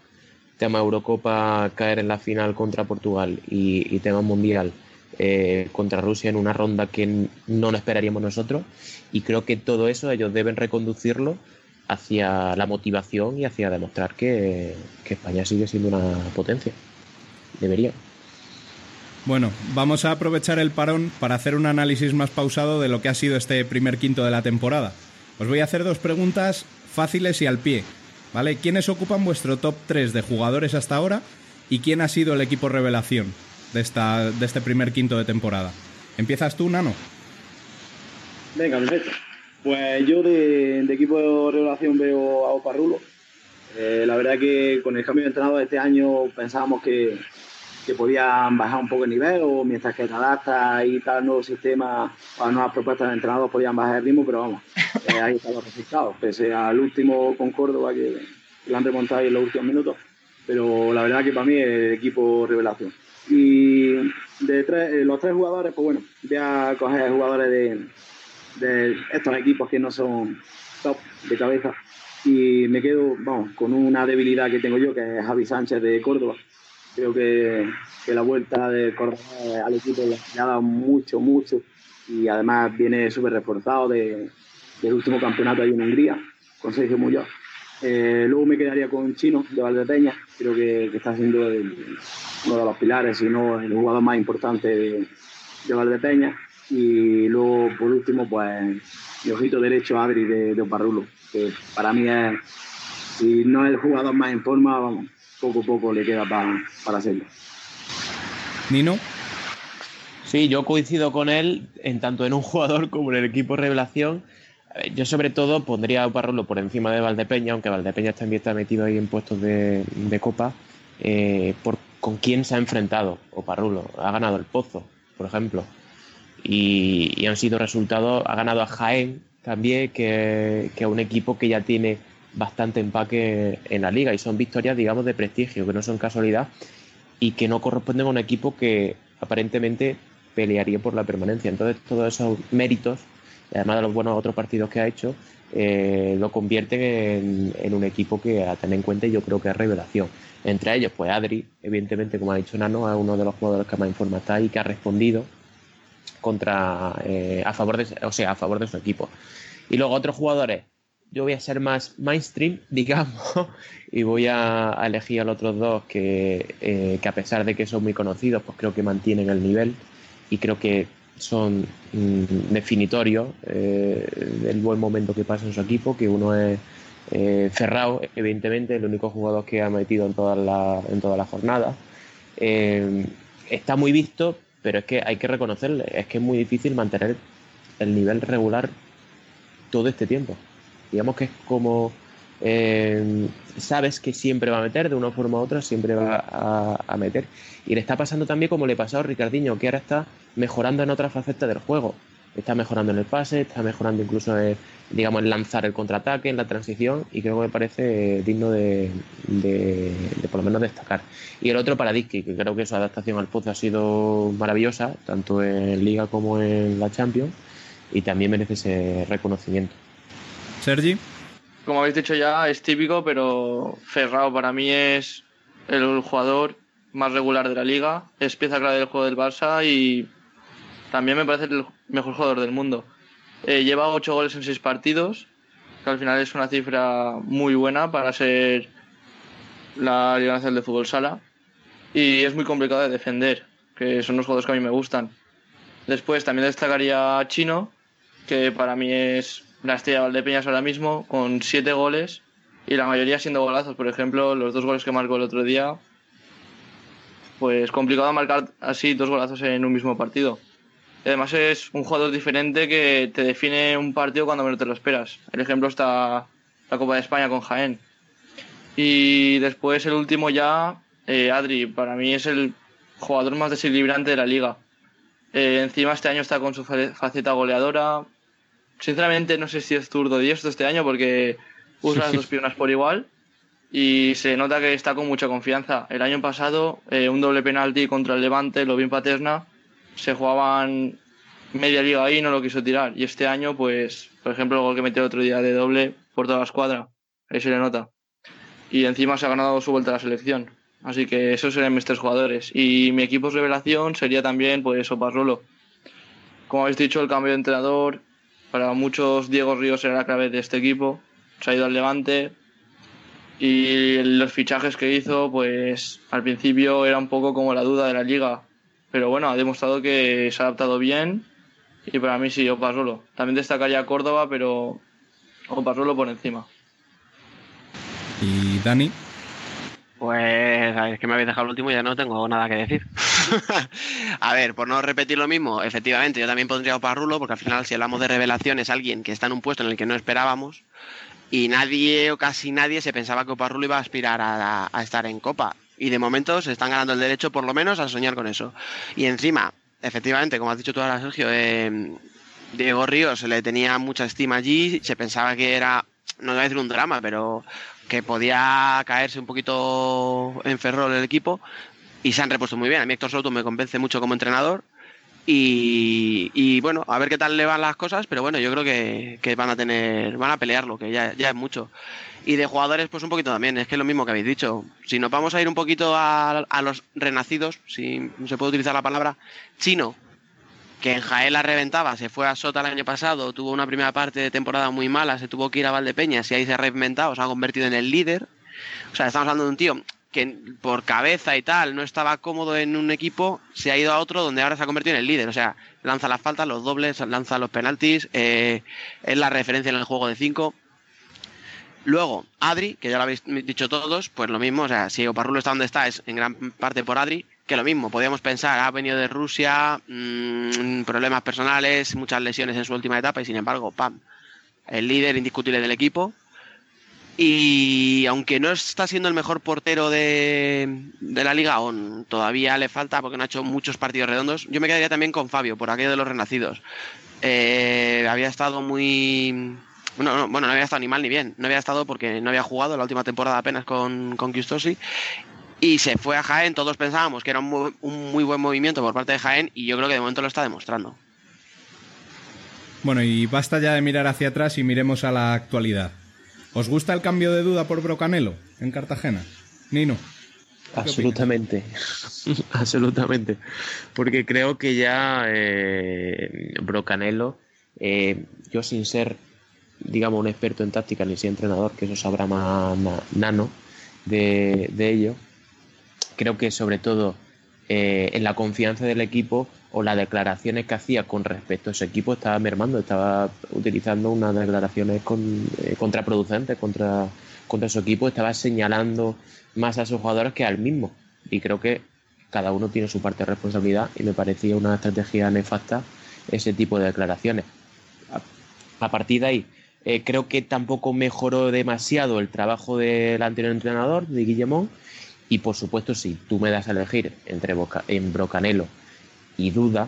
Tema Eurocopa, caer en la final contra Portugal y tema Mundial eh, contra Rusia en una ronda que no nos esperaríamos nosotros. Y creo que todo eso ellos deben reconducirlo hacia la motivación y hacia demostrar que, que España sigue siendo una potencia. Debería. Bueno, vamos a aprovechar el parón para hacer un análisis más pausado de lo que ha sido este primer quinto de la temporada. Os voy a hacer dos preguntas fáciles y al pie. ¿Vale? ¿Quiénes ocupan vuestro top 3 de jugadores hasta ahora? ¿Y quién ha sido el equipo revelación de, esta, de este primer quinto de temporada? ¿Empiezas tú, Nano? Venga, perfecto. Pues yo de, equipo de revelación veo a Oparrulo. Eh, la verdad que con el cambio de entrenador este año pensábamos que, que podían bajar un poco el nivel mientras que te adaptas y tal nuevo sistema a nuevas propuestas de entrenador podían bajar el ritmo, pero vamos, eh, ahí están los resultados, pese al último con Córdoba que, que lo han remontado en los últimos minutos, pero la verdad que para mí es equipo revelación. Y de tres- eh, los tres jugadores, pues bueno, voy a coger jugadores de, de estos equipos que no son top de cabeza y me quedo vamos, con una debilidad que tengo yo, que es Javi Sánchez de Córdoba. Creo que, que la vuelta de Córdoba al equipo le ha dado mucho, mucho y además viene súper reforzado de, del último campeonato ahí en Hungría con Sergio Muñoz. Eh, luego me quedaría con Chino de Valdepeña, creo que, que está siendo el- uno de los pilares, si no el jugador más importante de, de Valdepeña. Y luego, por último, pues mi ojito derecho, Adri de, de Oparrulo, que para mí es, si no es el jugador más en forma, vamos, poco a poco le queda para, para serlo. Nino. Sí, yo coincido con él en tanto en un jugador como en el equipo revelación. Yo sobre todo pondría a Oparrulo por encima de Valdepeña, aunque Valdepeña también está metido ahí en puestos de, de copa, eh, por con quién se ha enfrentado Oparrulo. Ha ganado el Pozo, por ejemplo, y, han sido resultados, ha ganado a Jaén también, que, que un equipo que ya tiene bastante empaque en la liga y son victorias, digamos, de prestigio, que no son casualidad y que no corresponden a un equipo que aparentemente pelearía por la permanencia. Entonces, todos esos méritos, además de los buenos otros partidos que ha hecho, eh, lo convierten en, un equipo que a tener en cuenta yo creo que es revelación. Entre ellos, pues Adri, evidentemente, como ha dicho Nano, es uno de los jugadores que más en forma está y que ha respondido contra eh, a favor de o sea a favor de su equipo. Y luego otros jugadores, yo voy a ser más mainstream, digamos, y voy a, a elegir a los otros dos que, eh, que a pesar de que son muy conocidos, pues creo que mantienen el nivel y creo que son mm, definitorios eh, del buen momento que pasa en su equipo, que uno es eh, Ferrao, evidentemente, el único jugador que ha metido en toda la, en toda la jornada. Eh, está muy visto, pero es que hay que reconocerle, es que es muy difícil mantener el nivel regular todo este tiempo. Digamos que es como eh, sabes que siempre va a meter, de una forma u otra, siempre va a, meter. Y le está pasando también como le pasó a Ricardinho, que ahora está mejorando en otra faceta del juego. Está mejorando en el pase, está mejorando incluso en, digamos, en lanzar el contraataque, en la transición, y creo que me parece digno de, por lo menos destacar. Y el otro para Dicky, que creo que su adaptación al Pozo ha sido maravillosa, tanto en Liga como en la Champions, y también merece ese reconocimiento. Sergi. Como habéis dicho ya, es típico, pero Ferrao para mí es el jugador más regular de la liga, es pieza clave del juego del Barça y también me parece el mejor jugador del mundo. Eh, lleva 8 goles en 6 partidos, que al final es una cifra muy buena para ser la Liga Nacional de Fútbol Sala. Y es muy complicado de defender, que son los jugadores que a mí me gustan. Después también destacaría a Chino, que para mí es la estrella de Valdepeñas ahora mismo, con 7 goles y la mayoría siendo golazos. Por ejemplo, los dos goles que marcó el otro día, pues complicado marcar así dos golazos en un mismo partido. Además es un jugador diferente que te define un partido cuando menos te lo esperas. El ejemplo está la Copa de España con Jaén. Y después el último ya, eh, Adri, para mí es el jugador más desequilibrante de la liga. Eh, encima este año está con su faceta goleadora. Sinceramente no sé si es zurdo diestro este año porque usa las dos piernas por igual y se nota que está con mucha confianza. El año pasado eh, un doble penalti contra el Levante, lo vi en Paterna, se jugaban media liga ahí y no lo quiso tirar. Y este año, pues, por ejemplo, el gol que metió otro día de doble por toda la escuadra, ahí se le nota. Y encima se ha ganado su vuelta a la selección. Así que esos serían mis tres jugadores. Y mi equipo de revelación sería también, pues, Oparrolo. Como habéis dicho, el cambio de entrenador, para muchos Diego Ríos era la clave de este equipo. Se ha ido al Levante. Y los fichajes que hizo, pues al principio era un poco como la duda de la liga. Pero bueno, ha demostrado que se ha adaptado bien. Y para mí sí, Oparrolo. También destacaría Córdoba, pero Oparrolo por encima. ¿Y Dani? Pues es que me habéis dejado el último y ya no tengo nada que decir. a ver, por no repetir lo mismo, efectivamente, yo también pondría a Oparrulo, porque al final, si hablamos de revelación, es alguien que está en un puesto en el que no esperábamos y nadie o casi nadie se pensaba que Oparrulo iba a aspirar a, estar en Copa. Y de momento se están ganando el derecho, por lo menos, a soñar con eso. Y encima, efectivamente, como has dicho tú ahora, Sergio, eh, Diego Ríos se le tenía mucha estima allí, se pensaba que era, no voy a decir un drama, pero que podía caerse un poquito en Ferrol el equipo y se han repuesto muy bien. A mí Héctor Soto me convence mucho como entrenador y, y, bueno, a ver qué tal le van las cosas, pero bueno, yo creo que, que van a tener, van a pelearlo, que ya, ya, es mucho. Y de jugadores, pues un poquito también, es que es lo mismo que habéis dicho. Si nos vamos a ir un poquito a, a los renacidos, si se puede utilizar la palabra, chino, que en Jaén la reventaba, se fue a Sota el año pasado, tuvo una primera parte de temporada muy mala, se tuvo que ir a Valdepeñas y ahí se ha reinventado, se ha convertido en el líder. O sea, estamos hablando de un tío que por cabeza y tal no estaba cómodo en un equipo, se ha ido a otro donde ahora se ha convertido en el líder. O sea, lanza las faltas, los dobles, lanza los penaltis, eh, es la referencia en el juego de 5. Luego, Adri, que ya lo habéis dicho todos, pues lo mismo, o sea, si Oparrulo está donde está, es en gran parte por Adri, que lo mismo, podríamos pensar, ha venido de Rusia, mmm, problemas personales, muchas lesiones en su última etapa y sin embargo, pam, el líder indiscutible del equipo. Y aunque no está siendo el mejor portero de, la liga, aún todavía le falta porque no ha hecho muchos partidos redondos, yo me quedaría también con Fabio, por aquello de los renacidos. Eh, había estado muy bueno no, había estado ni mal ni bien. No había estado porque no había jugado la última temporada apenas con, con Custosi. Y se fue a Jaén. Todos pensábamos que era un muy, buen movimiento por parte de Jaén. Y yo creo que de momento lo está demostrando. Bueno, y basta ya de mirar hacia atrás y miremos a la actualidad. ¿Os gusta el cambio de duda por Brocanelo en Cartagena? Nino. Absolutamente, absolutamente. Porque creo que ya eh, Brocanelo, eh, yo sin ser digamos, un experto en táctica ni siquiera entrenador, que eso sabrá más, Nano de, de, ello. Creo que sobre todo eh, en la confianza del equipo o las declaraciones que hacía con respecto a ese equipo estaba mermando, estaba utilizando unas declaraciones con, eh, contraproducentes contra, contra su equipo, estaba señalando más a sus jugadores que al mismo. Y creo que cada uno tiene su parte de responsabilidad y me parecía una estrategia nefasta ese tipo de declaraciones. A, partir de ahí, eh, creo que tampoco mejoró demasiado el trabajo del anterior entrenador, de Guillemón. Y por supuesto, si tú me das a elegir entre Boca, en Brocanelo y Duda,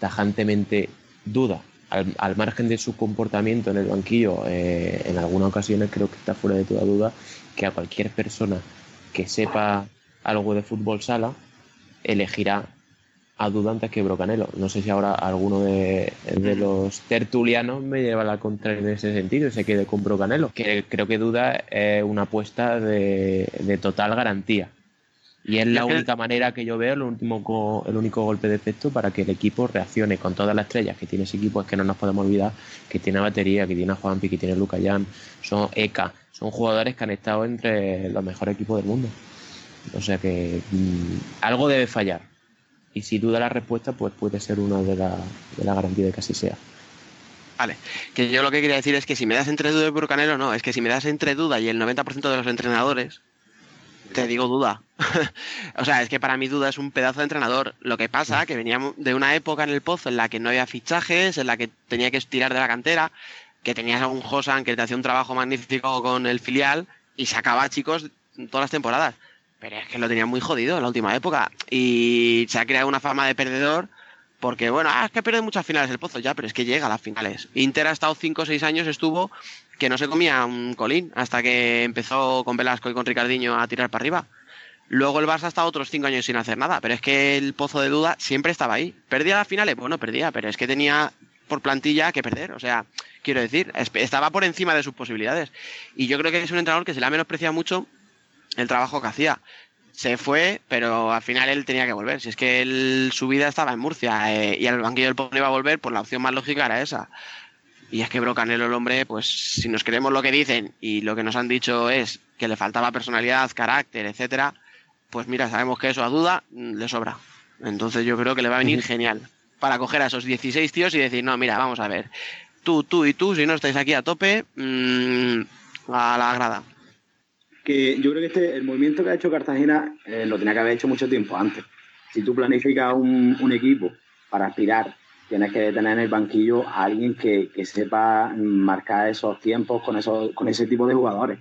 tajantemente Duda, al, al, margen de su comportamiento en el banquillo, eh, en algunas ocasiones creo que está fuera de toda duda que a cualquier persona que sepa algo de fútbol sala elegirá a duda antes que Brocanelo. No sé si ahora alguno de, de, los tertulianos me lleva la contraria en ese sentido y se quede con Brocanelo, que creo que duda es una apuesta de, de total garantía. Y es la única manera que yo veo, el, último, el único golpe de efecto para que el equipo reaccione con todas las estrellas que tiene ese equipo. Es que no nos podemos olvidar que tiene batería, que tiene a Juanpi, que tiene a Luca Jan, son ECA, son jugadores que han estado entre los mejores equipos del mundo. O sea que mmm, algo debe fallar y si duda la respuesta, pues puede ser una de la, de la garantía de que así sea. Vale, que yo lo que quería decir es que si me das entre duda y Brocanelo, no, es que si me das entre duda y el 90% de los entrenadores, te digo duda. o sea, es que para mí duda es un pedazo de entrenador. Lo que pasa que veníamos de una época en el Pozo en la que no había fichajes, en la que tenía que estirar de la cantera, que tenías a un Josan que te hacía un trabajo magnífico con el filial y sacaba chicos todas las temporadas. Pero es que lo tenía muy jodido en la última época. Y se ha creado una fama de perdedor. Porque, bueno, ah, es que pierde muchas finales el pozo ya, pero es que llega a las finales. Inter ha estado 5 o 6 años, estuvo que no se comía un colín hasta que empezó con Velasco y con Ricardiño a tirar para arriba. Luego el Barça ha estado otros 5 años sin hacer nada, pero es que el pozo de duda siempre estaba ahí. ¿Perdía las finales? Bueno, perdía, pero es que tenía por plantilla que perder. O sea, quiero decir, estaba por encima de sus posibilidades. Y yo creo que es un entrenador que se le ha menospreciado mucho el trabajo que hacía. Se fue, pero al final él tenía que volver. Si es que él, su vida estaba en Murcia eh, y al banquillo del Pozo iba a volver, pues la opción más lógica era esa. Y es que Brocanelo, el hombre, pues si nos creemos lo que dicen y lo que nos han dicho es que le faltaba personalidad, carácter, etcétera, pues mira, sabemos que eso a duda mm, le sobra. Entonces yo creo que le va a venir genial para coger a esos 16 tíos y decir, no, mira, vamos a ver, tú, tú y tú, si no estáis aquí a tope, mmm, a la grada que yo creo que este, el movimiento que ha hecho Cartagena eh, lo tenía que haber hecho mucho tiempo antes. Si tú planificas un, un, equipo para aspirar, tienes que tener en el banquillo a alguien que, que sepa marcar esos tiempos con, esos, con ese tipo de jugadores.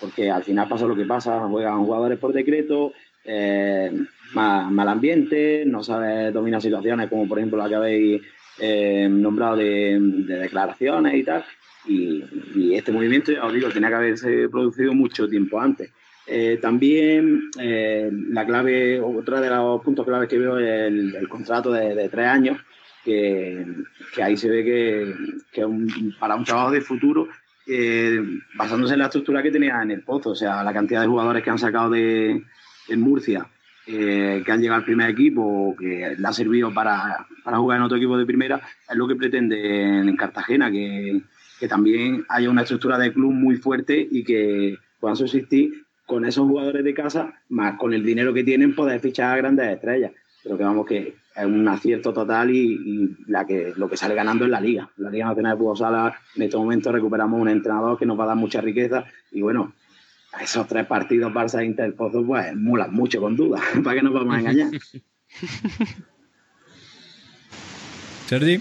Porque al final pasa lo que pasa, juegan jugadores por decreto, eh, mal, mal, ambiente, no sabes dominar situaciones como por ejemplo la que habéis eh, nombrado de, de declaraciones y tal y, este movimiento, ya os digo, tenía que haberse producido mucho tiempo antes. Eh, también eh, la clave, otro de los puntos claves que veo es el, contrato de, tres años, que, ahí se ve que, que un, para un trabajo de futuro, basándose en la estructura que tenía en el Pozo, o sea, la cantidad de jugadores que han sacado de en Murcia, eh, que han llegado al primer equipo, que le ha servido para, para jugar en otro equipo de primera, es lo que pretende en Cartagena, que que también haya una estructura de club muy fuerte y que puedan subsistir con esos jugadores de casa, más con el dinero que tienen, poder fichar a grandes estrellas. Pero que vamos, que es un acierto total y, la que, lo que sale ganando es la Liga. La Liga Nacional de Fútbol Sala, en este momento recuperamos un entrenador que nos va a dar mucha riqueza y bueno, esos tres partidos Barça e Inter Pozo, pues molan mucho con duda, para que nos vamos a engañar. Sergi.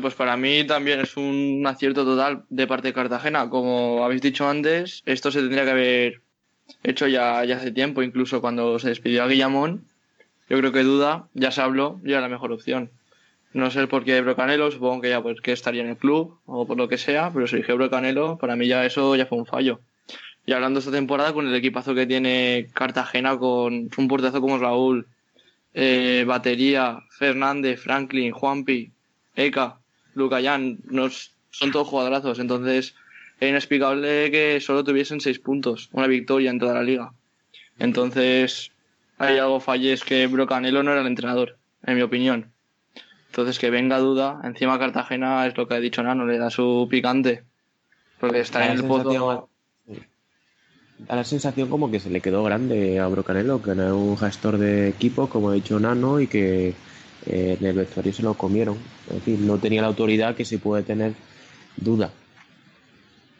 Pues para mí también es un acierto total de parte de Cartagena. Como habéis dicho antes, esto se tendría que haber hecho ya, ya hace tiempo, incluso cuando se despidió a Guillamón. Yo creo que Duda, ya se habló, ya era la mejor opción. No sé por qué Brocanelo, supongo que ya porque estaría en el club o por lo que sea, pero si dije Brocanelo, para mí ya eso ya fue un fallo. Y hablando esta temporada con el equipazo que tiene Cartagena, con un portazo como Raúl, eh, Batería, Fernández, Franklin, Juanpi, Eka, Lucayán, nos, son todos jugadorazos. Entonces, es inexplicable que solo tuviesen seis puntos, una victoria en toda la liga. Entonces, hay algo falles que Brocanelo no era el entrenador, en mi opinión. Entonces, que venga duda, encima Cartagena es lo que ha dicho Nano, le da su picante. Porque está en el pozo. Da la sensación como que se le quedó grande a Brocanelo, que no es un gestor de equipo, como ha dicho Nano, y que eh, en el vestuario se lo comieron. Es decir, no tenía la autoridad que se puede tener duda.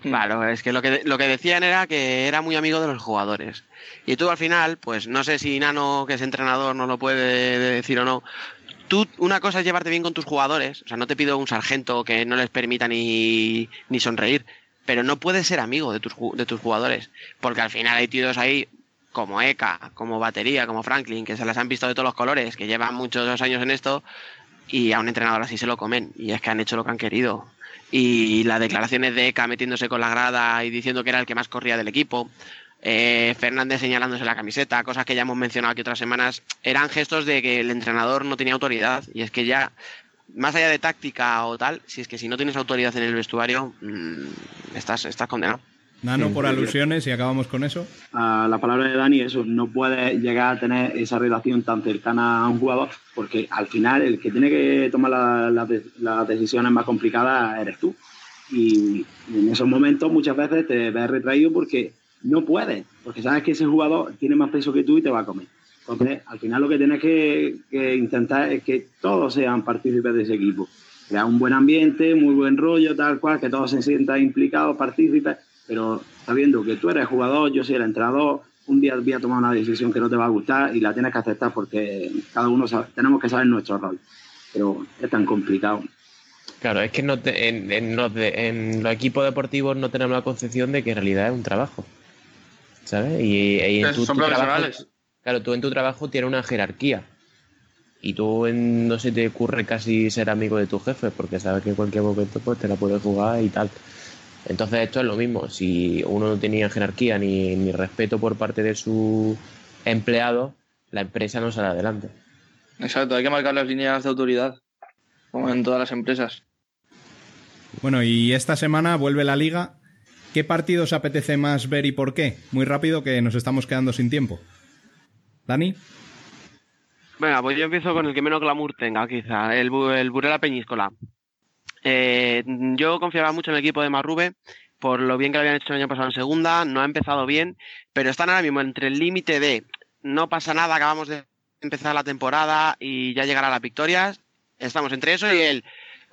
Claro, es que lo que lo que decían era que era muy amigo de los jugadores. Y tú al final, pues no sé si Nano, que es entrenador, no lo puede decir o no. Tú, una cosa es llevarte bien con tus jugadores, o sea, no te pido un sargento que no les permita ni, ni sonreír, pero no puedes ser amigo de tus, de tus jugadores, porque al final hay tíos ahí como Eka, como Batería, como Franklin, que se las han visto de todos los colores, que llevan muchos años en esto, y a un entrenador así se lo comen, y es que han hecho lo que han querido. Y las declaraciones de Eka metiéndose con la grada y diciendo que era el que más corría del equipo, eh, Fernández señalándose la camiseta, cosas que ya hemos mencionado aquí otras semanas, eran gestos de que el entrenador no tenía autoridad, y es que ya, más allá de táctica o tal, si es que si no tienes autoridad en el vestuario, mm, estás, estás condenado. Nano por alusiones y acabamos con eso. a la palabra de Dani, eso, no puede llegar a tener esa relación tan cercana a un jugador, porque al final el que tiene que tomar la- la de- las decisiones más complicadas eres tú. Y en esos momentos muchas veces te ves retraído porque no puedes, porque sabes que ese jugador tiene más peso que tú y te va a comer. Entonces, al final lo que tienes que, que intentar es que todos sean partícipes de ese equipo. Crear un buen ambiente, muy buen rollo, tal cual, que todos se sientan implicados, partícipes, pero sabiendo que tú eres jugador, yo soy el entrenador, un día voy a tomar una decisión que no te va a gustar y la tienes que aceptar porque cada uno sabe- tenemos que saber nuestro rol. Pero es tan complicado. Claro, es que no te- en, en los de- en los equipos deportivos no tenemos la concepción de que en realidad es un trabajo. ¿Sabes? Y, y en son tu trabajo, profesionales. Claro, tú en tu trabajo tienes una jerarquía. Y tú en- no se te ocurre casi ser amigo de tu jefe, porque sabes que en cualquier momento pues, te la puedes jugar y tal. Entonces esto es lo mismo. Si uno no tenía jerarquía ni, ni respeto por parte de su empleado, la empresa no sale adelante. Exacto, hay que marcar las líneas de autoridad, como en todas las empresas. Bueno, y esta semana vuelve la liga. ¿Qué partidos apetece más ver y por qué? Muy rápido que nos estamos quedando sin tiempo. Dani. Venga, pues yo empiezo con el que menos glamour tenga, quizá, el, el Burela Peñíscola. Eh, yo confiaba mucho en el equipo de Marrube por lo bien que lo habían hecho el año pasado en segunda, no ha empezado bien, pero están ahora mismo entre el límite de no pasa nada, acabamos de empezar la temporada y ya llegará las victorias. Estamos entre eso y el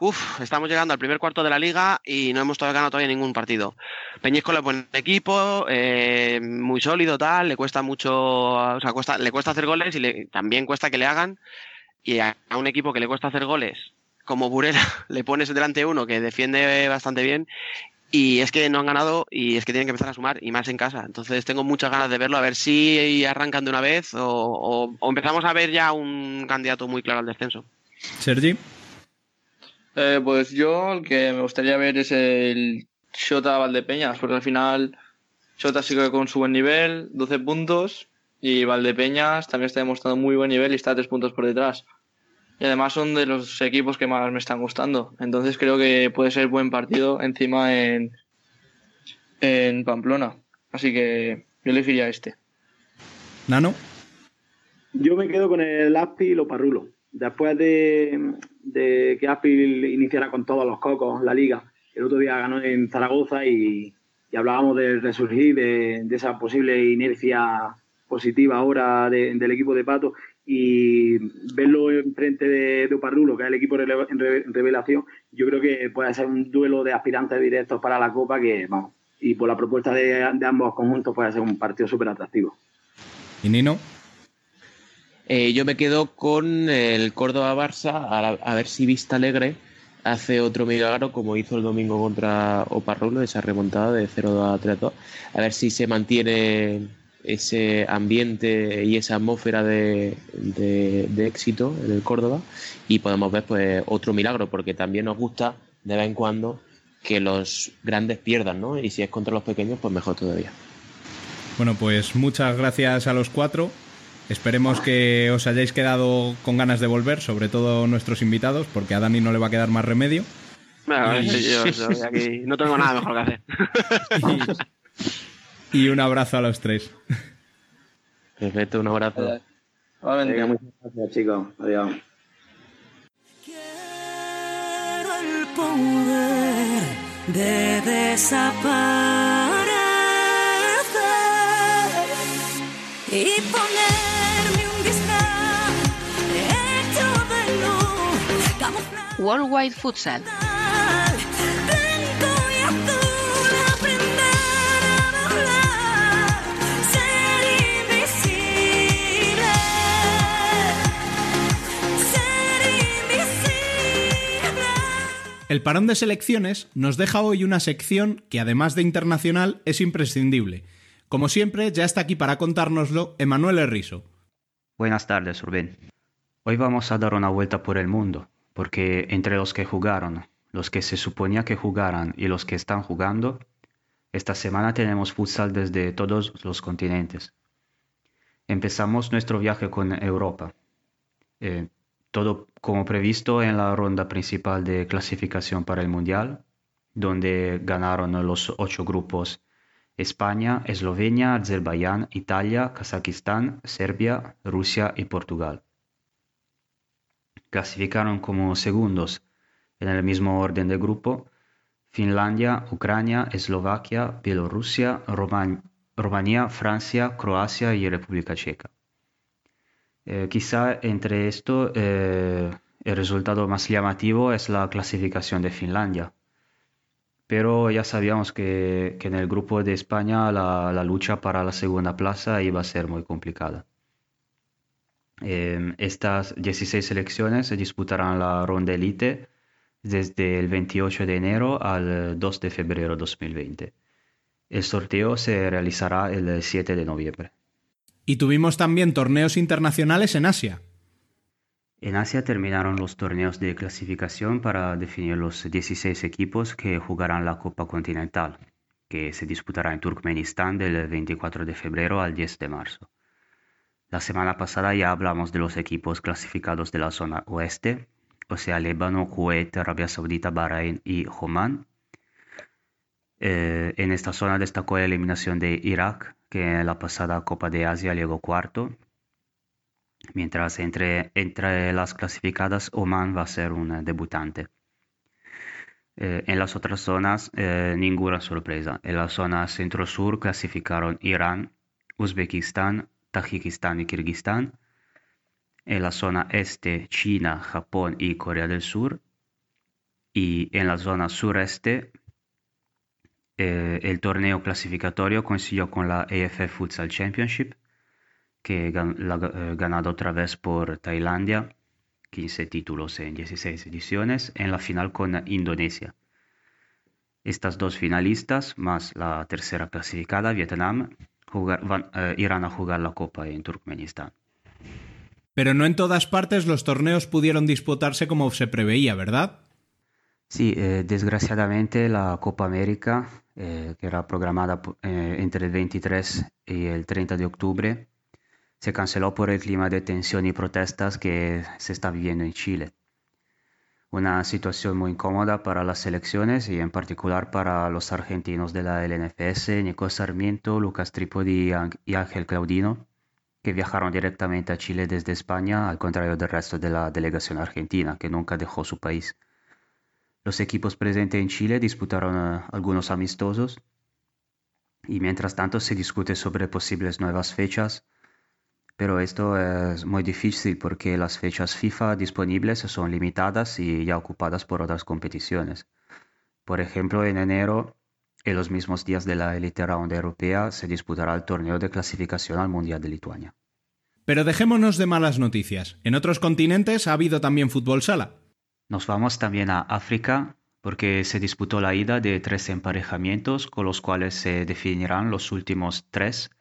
uff, estamos llegando al primer cuarto de la liga y no hemos ganado todavía ningún partido. Peñíscola es buen equipo, eh, muy sólido, tal, le cuesta mucho, o sea, cuesta, le cuesta hacer goles y le- también cuesta que le hagan. Y a, un equipo que le cuesta hacer goles, como Burela, le pones delante uno que defiende bastante bien. Y es que no han ganado y es que tienen que empezar a sumar y más en casa. Entonces tengo muchas ganas de verlo, a ver si arrancan de una vez o- o empezamos a ver ya un candidato muy claro al descenso. Sergi. Eh, pues yo el que me gustaría ver es el Shota Valdepeñas, porque al final Shota sigue con su buen nivel, 12 puntos, y Valdepeñas también está demostrando muy buen nivel y está a 3 puntos por detrás. Y además son de los equipos que más me están gustando. Entonces creo que puede ser buen partido encima en, en Pamplona. Así que yo elegiría este. Nano. Yo me quedo con el Aspi y los Parrulos. Después de, de que Aspi iniciara con todos los cocos la liga, el otro día ganó en Zaragoza y, hablábamos del resurgir, de, esa posible inercia positiva ahora del equipo de Pato y verlo enfrente de, de Oparrulo, que es el equipo en revelación, yo creo que puede ser un duelo de aspirantes directos para la Copa que, vamos, y por la propuesta de, ambos conjuntos puede ser un partido súper atractivo. ¿Y Nino? Eh, yo me quedo con el Córdoba-Barça, a, ver si Vista Alegre hace otro milagro como hizo el domingo contra Oparrulo, esa remontada de 0 a 3 2. A ver si se mantiene ese ambiente y esa atmósfera de, éxito en el Córdoba y podemos ver pues otro milagro porque también nos gusta de vez en cuando que los grandes pierdan, ¿no? Y si es contra los pequeños, pues mejor todavía. Bueno, pues muchas gracias a los cuatro. Esperemos que os hayáis quedado con ganas de volver, sobre todo nuestros invitados, porque a Dani no le va a quedar más remedio. no tengo nada mejor que hacer. y un abrazo a los tres. Perfecto, un abrazo. Venga, muchas gracias, chicos. Adiós. Quiero el poder de desaparecer y ponerme Worldwide Futsal. El parón de selecciones nos deja hoy una sección que además de internacional es imprescindible. Como siempre, ya está aquí para contárnoslo Emanuel Herriso. Buenas tardes, Rubén. Hoy vamos a dar una vuelta por el mundo, porque entre los que jugaron, los que se suponía que jugaran y los que están jugando, esta semana tenemos futsal desde todos los continentes. Empezamos nuestro viaje con Europa. Eh, todo como previsto en la ronda principal de clasificación para el Mundial, donde ganaron los ocho grupos España, Eslovenia, Azerbaiyán, Italia, Kazajistán, Serbia, Rusia y Portugal. Clasificaron como segundos en el mismo orden de grupo Finlandia, Ucrania, Eslovaquia, Bielorrusia, Rumanía, Francia, Croacia y República Checa. Eh, quizá entre esto eh, el resultado más llamativo es la clasificación de Finlandia. Pero ya sabíamos que, en el grupo de España la, lucha para la segunda plaza iba a ser muy complicada. Em, estas 16 selecciones se disputarán la ronda elite desde el 28 de enero al 2 de febrero de 2020. El sorteo se realizará el 7 de noviembre. Y tuvimos también torneos internacionales en Asia. En Asia terminaron los torneos de clasificación para definir los 16 equipos que jugarán la Copa Continental, que se disputará en Turkmenistán del 24 de febrero al 10 de marzo. La semana pasada ya hablamos de los equipos clasificados de la zona oeste, o sea, Líbano, Kuwait, Arabia Saudita, Bahrein y Oman. Eh, en esta zona destacó la eliminación de Irak, que en la pasada Copa de Asia llegó cuarto, mientras entre, entre las clasificadas Oman va a ser un debutante. Eh, en las otras zonas, eh, ninguna sorpresa. En la zona centro-sur clasificaron Irán, Uzbekistán, Tajikistán y Kirguistán. En la zona este, China, Japón y Corea del Sur. Y en la zona sureste, eh, el torneo clasificatorio coincidió con la AFF Futsal Championship, que la, eh, ganado otra vez por Tailandia, 15 títulos en 16 ediciones, en la final con Indonesia. Estas dos finalistas, más la tercera clasificada, Vietnam, eh, irán a jugar la Copa en Turkmenistán. Pero no en todas partes los torneos pudieron disputarse como se preveía, ¿verdad? Sí, desgraciadamente la Copa América eh, que era programada eh, entre el 23 y el 30 de octubre, se canceló por el clima de tensión y protestas que se está viviendo en Chile. Una situación muy incómoda para las selecciones y en particular para los argentinos de la LNFS, Nico Sarmiento, Lucas Tripodi y Ángel Claudino, que viajaron directamente a Chile desde España, al contrario del resto de la delegación argentina, que nunca dejó su país. Los equipos presentes en Chile disputaron eh, algunos amistosos y mientras tanto se discute sobre posibles nuevas fechas, pero esto es muy difícil porque las fechas FIFA disponibles son limitadas y ya ocupadas por otras competiciones. Por ejemplo, en enero, en los mismos días de la Elite Round Europea, se disputará el torneo de clasificación al Mundial de Lituania. Pero dejémonos de malas noticias. En otros continentes ha habido también fútbol sala. Nos vamos también a África porque se disputó la ida de tres emparejamientos con los cuales se definirán los últimos tres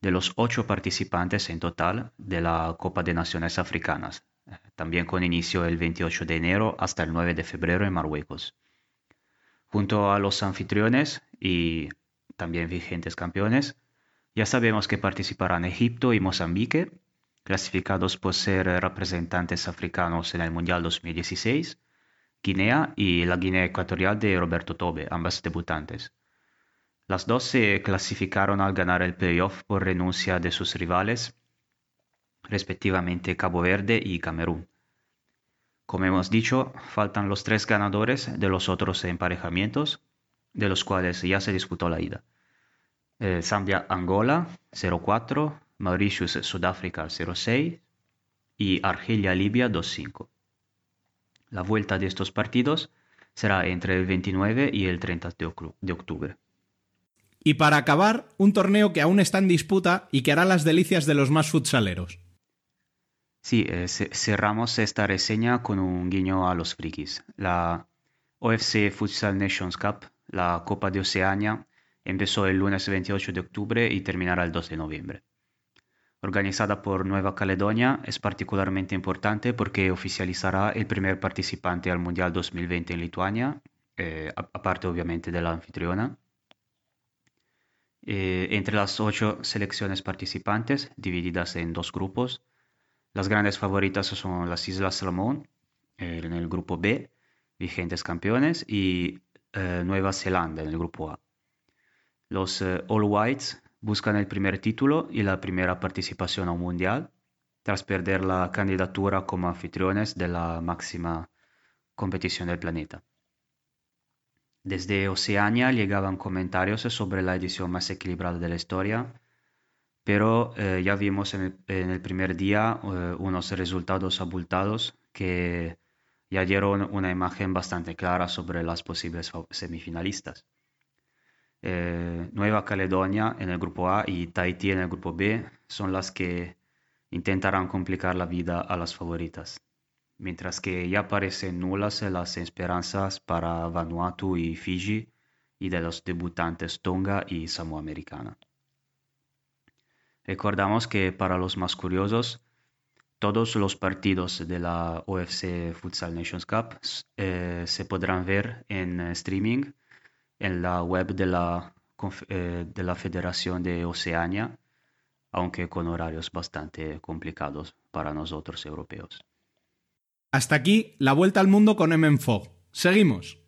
de los ocho participantes en total de la Copa de Naciones Africanas, también con inicio el 28 de enero hasta el 9 de febrero en Marruecos. Junto a los anfitriones y también vigentes campeones, ya sabemos que participarán Egipto y Mozambique, clasificados por ser representantes africanos en el Mundial 2016, Guinea y la Guinea Ecuatorial de Roberto Tobe, ambas debutantes. Las dos se clasificaron al ganar el playoff por renuncia de sus rivales, respectivamente Cabo Verde y Camerún. Como hemos dicho, faltan los tres ganadores de los otros emparejamientos, de los cuales ya se disputó la ida. Eh, Zambia-Angola 0-4, Mauritius-Sudáfrica 0-6 y Argelia-Libia 2-5. La vuelta de estos partidos será entre el 29 y el 30 de octubre. Y para acabar, un torneo que aún está en disputa y que hará las delicias de los más futsaleros. Sí, eh, cerramos esta reseña con un guiño a los frikis. La OFC Futsal Nations Cup, la Copa de Oceania, empezó el lunes 28 de octubre y terminará el 2 de noviembre organizada por Nueva Caledonia, es particularmente importante porque oficializará el primer participante al Mundial 2020 en Lituania, eh, aparte obviamente de la anfitriona. Eh, entre las ocho selecciones participantes, divididas en dos grupos, las grandes favoritas son las Islas Salomón eh, en el grupo B, vigentes campeones, y Nueva Zelanda en el grupo A. Los All Whites buscan el primer título y la primera participación a un mundial, tras perder la candidatura como anfitriones de la máxima competición del planeta. Desde Oceania llegaban comentarios sobre la edición más equilibrada de la historia, pero eh, ya vimos en el, primer día eh, unos resultados abultados que ya dieron una imagen bastante clara sobre las posibles semifinalistas. Eh, Nueva Caledonia en el grupo A y Tahití en el grupo B son las que intentarán complicar la vida a las favoritas, mientras que ya parecen nulas las esperanzas para Vanuatu y Fiji y de los debutantes Tonga y Samoa Americana. Recordamos que para los más curiosos, todos los partidos de la OFC Futsal Nations Cup eh, se podrán ver en streaming en la web de la, eh, de la Federación de Oceania, aunque con horarios bastante complicados para nosotros europeos. Hasta aquí la vuelta al mundo con MMFOG. Seguimos.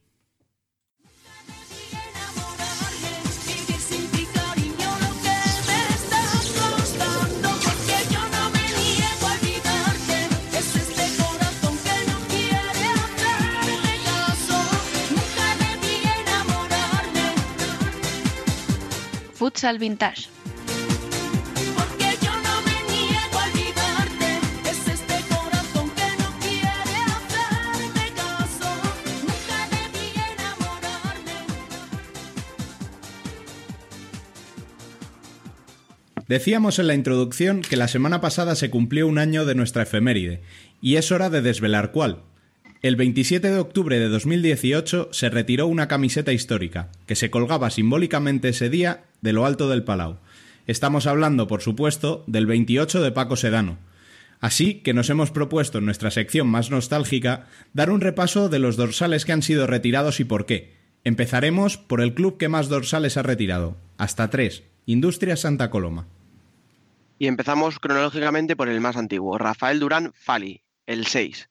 Futsal Vintage. Decíamos en la introducción que la semana pasada se cumplió un año de nuestra efeméride, y es hora de desvelar cuál. El 27 de octubre de 2018 se retiró una camiseta histórica, que se colgaba simbólicamente ese día de lo alto del Palau. Estamos hablando, por supuesto, del 28 de Paco Sedano. Así que nos hemos propuesto en nuestra sección más nostálgica dar un repaso de los dorsales que han sido retirados y por qué. Empezaremos por el club que más dorsales ha retirado, hasta tres, Industria Santa Coloma. Y empezamos cronológicamente por el más antiguo, Rafael Durán Fali, el 6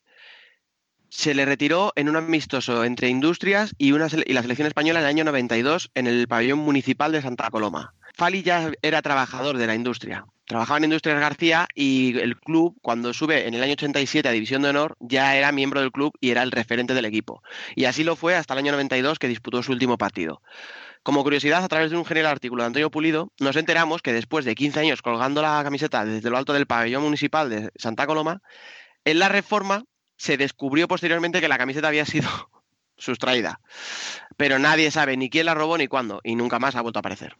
se le retiró en un amistoso entre Industrias y, la selección española en el año 92 en el pabellón municipal de Santa Coloma. Fali ya era trabajador de la industria. Trabajaba en Industrias García y el club, cuando sube en el año 87 a División de Honor, ya era miembro del club y era el referente del equipo. Y así lo fue hasta el año 92 que disputó su último partido. Como curiosidad, a través de un genial artículo de Antonio Pulido, nos enteramos que después de 15 años colgando la camiseta desde lo alto del pabellón municipal de Santa Coloma, en la reforma se descubrió posteriormente que la camiseta había sido sustraída. Pero nadie sabe ni quién la robó ni cuándo, y nunca más ha vuelto a aparecer.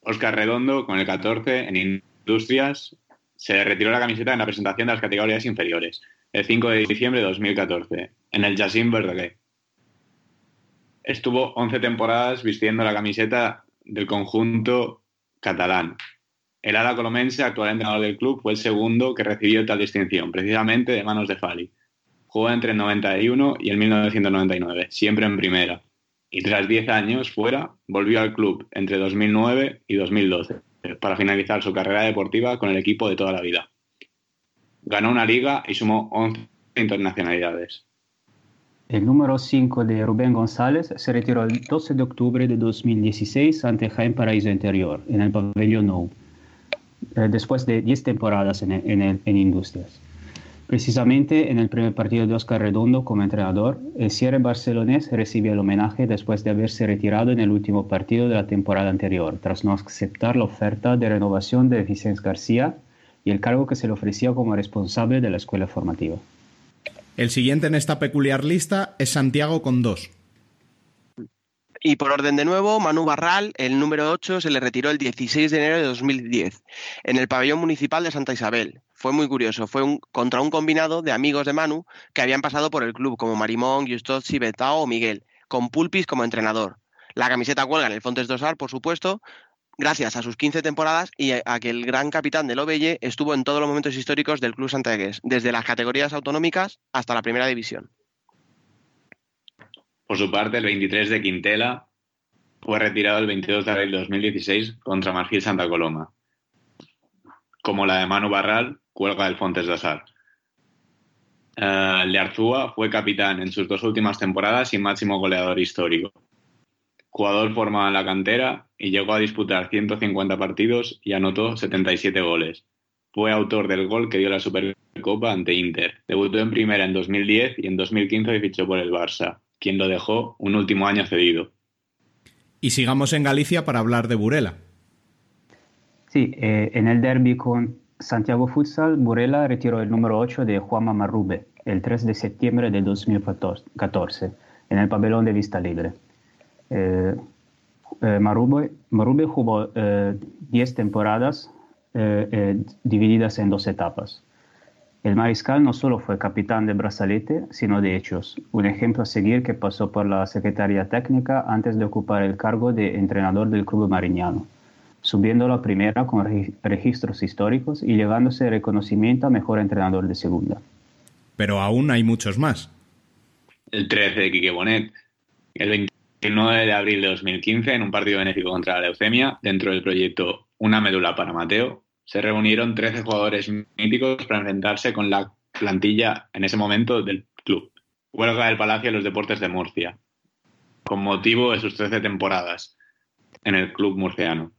Oscar Redondo, con el 14 en Industrias, se retiró la camiseta en la presentación de las categorías inferiores, el 5 de diciembre de 2014, en el Jacín Verdaguer. Estuvo 11 temporadas vistiendo la camiseta del conjunto catalán. El ala colomense, actual entrenador del club, fue el segundo que recibió tal distinción, precisamente de manos de Fali. Jugó entre el 91 y el 1999, siempre en primera. Y tras 10 años fuera, volvió al club entre 2009 y 2012 para finalizar su carrera deportiva con el equipo de toda la vida. Ganó una liga y sumó 11 internacionalidades. El número 5 de Rubén González se retiró el 12 de octubre de 2016 ante Jaime Paraíso Interior, en el pabellón Nou, eh, después de 10 temporadas en, en, en, Industrias. Precisamente en el primer partido de Oscar Redondo como entrenador, el cierre barcelonés recibió el homenaje después de haberse retirado en el último partido de la temporada anterior, tras no aceptar la oferta de renovación de Vicente García y el cargo que se le ofrecía como responsable de la escuela formativa. El siguiente en esta peculiar lista es Santiago con dos. Y por orden de nuevo, Manu Barral, el número 8, se le retiró el 16 de enero de 2010 en el pabellón municipal de Santa Isabel. Fue muy curioso, fue contra un combinado de amigos de Manu que habían pasado por el club, como Marimón, Justozzi, Betao o Miguel, con Pulpis como entrenador. La camiseta cuelga en el Fontes Dosar, por supuesto, gracias a sus 15 temporadas y a que el gran capitán del Obelle estuvo en todos los momentos históricos del club santiagués, desde las categorías autonómicas hasta la primera división. Por su parte, el 23 de Quintela fue retirado el 22 de abril de 2016 contra Margil Santa Coloma. Como la de Manu Barral, cuelga el Fontes de Asar. Uh, Learzúa fue capitán en sus dos últimas temporadas y máximo goleador histórico jugador formado en la cantera y llegó a disputar 150 partidos y anotó 77 goles. Fue autor del gol que dio la Supercopa ante Inter. Debutó en primera en 2010 y en 2015 fichó por el Barça, quien lo dejó un último año cedido. Y sigamos en Galicia para hablar de Burela. Sí, eh, en el derby con Santiago Futsal, Burela retiró el número 8 de Juanma Marrube el 3 de septiembre de 2014 en el pabellón de Vista Libre. Eh, eh, Marube, Marube, jugó 10 eh, temporadas divididas en dos etapas. El mariscal no solo fue capitán de brazalete, sino de hechos, un ejemplo a seguir que pasó por la Secretaría Técnica antes de ocupar el cargo de entrenador del club mariñano, subiendo la primera con registros históricos y llevándose reconocimiento a mejor entrenador de segunda. Pero aún hay muchos más. El 13 de Quique Bonet, el 20 el 9 de abril de 2015, en un partido benéfico contra la leucemia, dentro del proyecto Una médula para Mateo, se reunieron 13 jugadores míticos para enfrentarse con la plantilla en ese momento del club. Huelga del Palacio de los Deportes de Murcia, con motivo de sus 13 temporadas en el club murciano.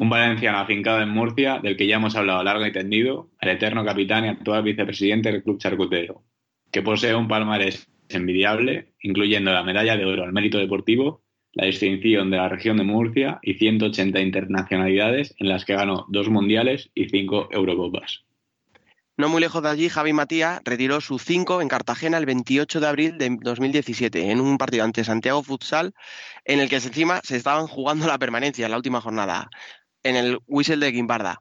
Un valenciano afincado en Murcia, del que ya hemos hablado largo y tendido, el eterno capitán y actual vicepresidente del club charcutero, que posee un palmarés envidiable, incluyendo la medalla de oro al mérito deportivo, la distinción de la región de Murcia y 180 internacionalidades en las que ganó dos mundiales y cinco Eurocopas. No muy lejos de allí, Javi Matías retiró su 5 en Cartagena el 28 de abril de 2017, en un partido ante Santiago Futsal, en el que encima se estaban jugando la permanencia en la última jornada, en el Whistle de Guimbarda.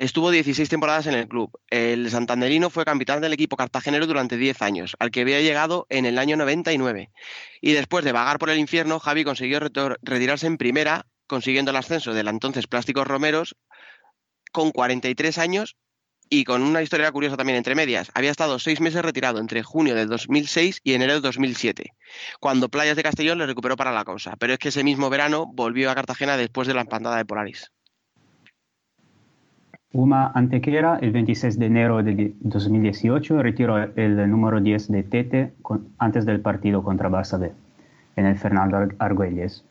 Estuvo 16 temporadas en el club. El santanderino fue capitán del equipo cartagenero durante 10 años, al que había llegado en el año 99. Y después de vagar por el infierno, Javi consiguió retirarse en primera, consiguiendo el ascenso del entonces Plásticos Romeros con 43 años y con una historia curiosa también entre medias. Había estado seis meses retirado entre junio de 2006 y enero de 2007, cuando Playas de Castellón le recuperó para la causa. Pero es que ese mismo verano volvió a Cartagena después de la empantada de Polaris. Uma Antequera, el 26 de enero de 2018, retiró el número 10 de Tete antes del partido contra Barça B, en el Fernando Argüelles.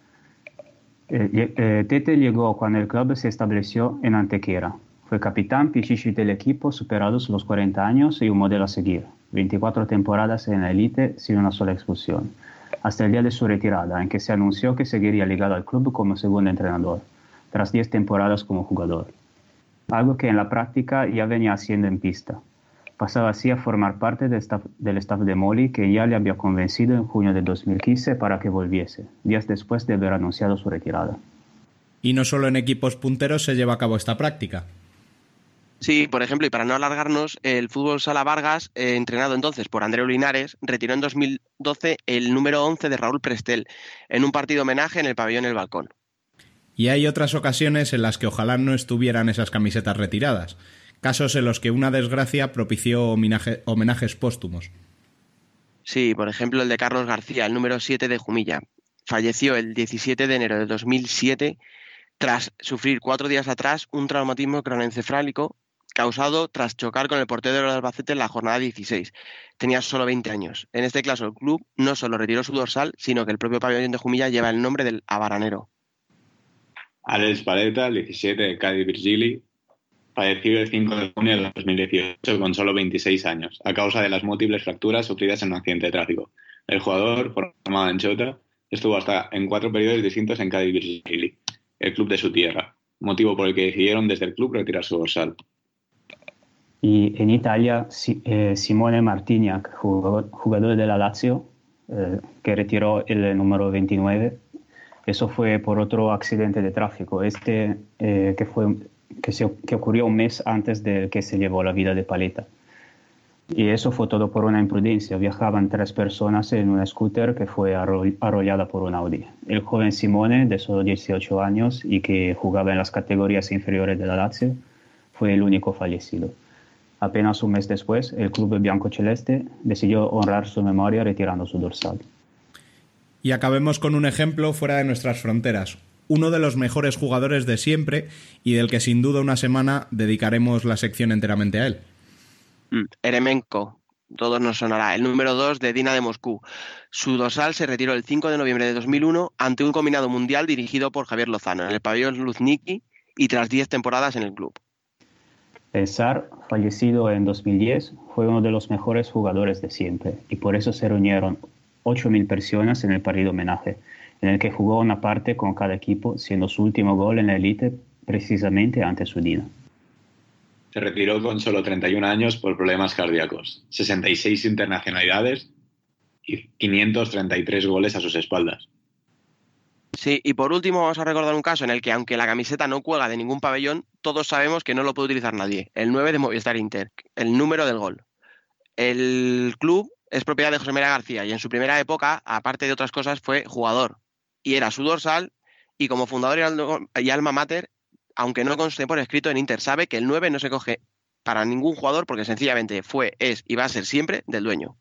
Eh, eh, Tete llegó cuando el club se estableció en Antequera. Fue capitán pichichi del equipo superados los 40 años y un modelo a seguir. 24 temporadas en la élite sin una sola expulsión. hasta el día de su retirada, en que se anunció que seguiría ligado al club como segundo entrenador, tras 10 temporadas como jugador. Algo que en la práctica ya venía haciendo en pista. Pasaba así a formar parte del staff, del staff de Molly, que ya le había convencido en junio de 2015 para que volviese, días después de haber anunciado su retirada. Y no solo en equipos punteros se lleva a cabo esta práctica. Sí, por ejemplo, y para no alargarnos, el fútbol Sala Vargas, eh, entrenado entonces por Andreu Linares, retiró en 2012 el número 11 de Raúl Prestel en un partido homenaje en el pabellón El Balcón. Y hay otras ocasiones en las que ojalá no estuvieran esas camisetas retiradas, casos en los que una desgracia propició homenaje- homenajes póstumos. Sí, por ejemplo, el de Carlos García, el número 7 de Jumilla. Falleció el 17 de enero de 2007 tras sufrir cuatro días atrás un traumatismo cronoencefálico causado tras chocar con el portero del Albacete en la jornada 16. Tenía solo 20 años. En este caso, el club no solo retiró su dorsal, sino que el propio pabellón de Jumilla lleva el nombre del abaranero. Alex Paleta, el 17 de Cádiz Virgili, falleció el 5 de junio de 2018 con solo 26 años, a causa de las múltiples fracturas sufridas en un accidente de tráfico. El jugador, formado en Chota, estuvo hasta en cuatro periodos distintos en Cádiz Virgili, el club de su tierra, motivo por el que decidieron desde el club retirar su dorsal. Y en Italia, eh, Simone Martignac, jugador, jugador de la Lazio, eh, que retiró el número 29, eso fue por otro accidente de tráfico, este eh, que, fue, que, se- que ocurrió un mes antes de que se llevó la vida de Paleta. Y eso fue todo por una imprudencia. Viajaban tres personas en una scooter que fue arro- arrollada por un Audi. El joven Simone, de solo 18 años y que jugaba en las categorías inferiores de la Lazio, fue el único fallecido. Apenas un mes después, el club bianco-celeste decidió honrar su memoria retirando su dorsal. Y acabemos con un ejemplo fuera de nuestras fronteras. Uno de los mejores jugadores de siempre y del que sin duda una semana dedicaremos la sección enteramente a él. Mm, Eremenko, todos nos sonará, el número 2 de Dina de Moscú. Su dorsal se retiró el 5 de noviembre de 2001 ante un combinado mundial dirigido por Javier Lozano en el pabellón Luzniki y tras 10 temporadas en el club. El zar, fallecido en 2010, fue uno de los mejores jugadores de siempre y por eso se reunieron 8.000 personas en el partido homenaje, en el que jugó una parte con cada equipo, siendo su último gol en la elite precisamente ante su Dina. Se retiró con solo 31 años por problemas cardíacos, 66 internacionalidades y 533 goles a sus espaldas. Sí, y por último vamos a recordar un caso en el que aunque la camiseta no cuelga de ningún pabellón, todos sabemos que no lo puede utilizar nadie. El 9 de Movistar Inter, el número del gol. El club es propiedad de José María García y en su primera época, aparte de otras cosas, fue jugador. Y era su dorsal y como fundador y al- y alma mater, aunque no conste por escrito en Inter, sabe que el 9 no se coge para ningún jugador porque sencillamente fue, es y va a ser siempre del dueño.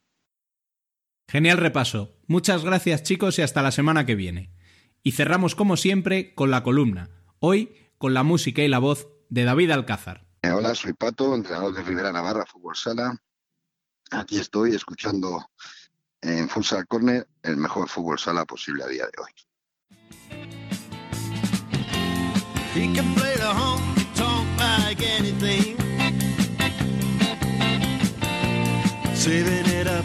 Genial repaso. Muchas gracias chicos y hasta la semana que viene. Y cerramos como siempre con la columna, hoy con la música y la voz de David Alcázar. Hola, soy Pato, entrenador de Rivera Navarra Fútbol Sala. Aquí estoy escuchando en Futsal Corner el mejor fútbol sala posible a día de hoy. He can play the honky tonk like anything. Saving it up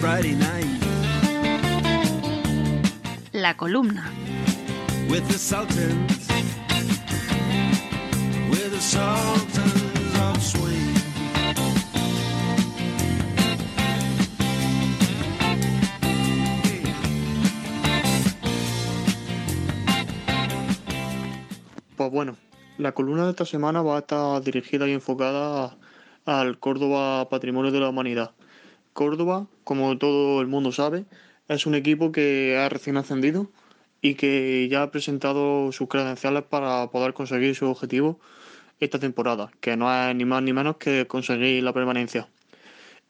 Friday night La columna. with the Sultans. With the Sultans of Swing. Pues bueno, la columna de esta semana va a estar dirigida y enfocada al Córdoba Patrimonio de la Humanidad. Córdoba, como todo el mundo sabe, es un equipo que ha recién ascendido y que ya ha presentado sus credenciales para poder conseguir su objetivo esta temporada, que no es ni más ni menos que conseguir la permanencia.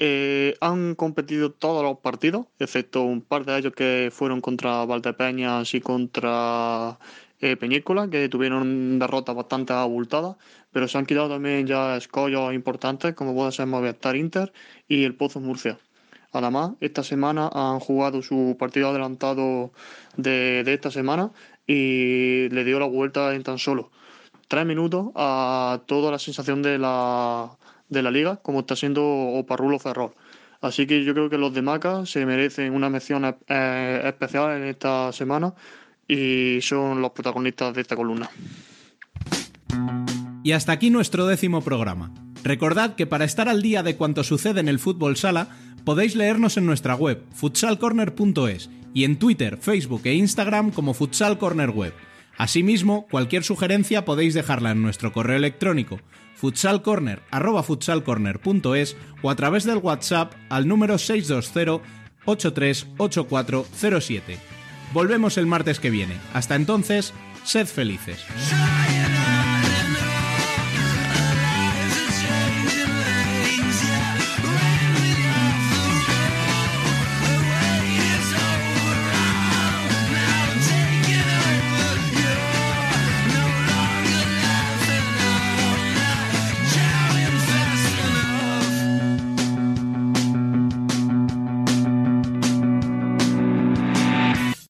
Eh, han competido todos los partidos, excepto un par de ellos que fueron contra Valdepeñas y contra eh, Peñícola, que tuvieron derrotas bastante abultadas, pero se han quitado también ya escollos importantes, como puede ser Movistar Inter y el Pozo Murcia. Además, esta semana han jugado su partido adelantado de, de esta semana y le dio la vuelta en tan solo tres minutos a toda la sensación de la, de la liga, como está siendo Oparrulo Ferrol. Así que yo creo que los de Maca se merecen una mención eh, especial en esta semana y son los protagonistas de esta columna. Y hasta aquí nuestro décimo programa. Recordad que para estar al día de cuanto sucede en el fútbol sala, podéis leernos en nuestra web, futsalcorner.es, y en Twitter, Facebook e Instagram como Futsal Corner Web. Asimismo, cualquier sugerencia podéis dejarla en nuestro correo electrónico futsalcorner@futsalcorner.es o a través del WhatsApp al número 620 838407. Volvemos el martes que viene. Hasta entonces, sed felices.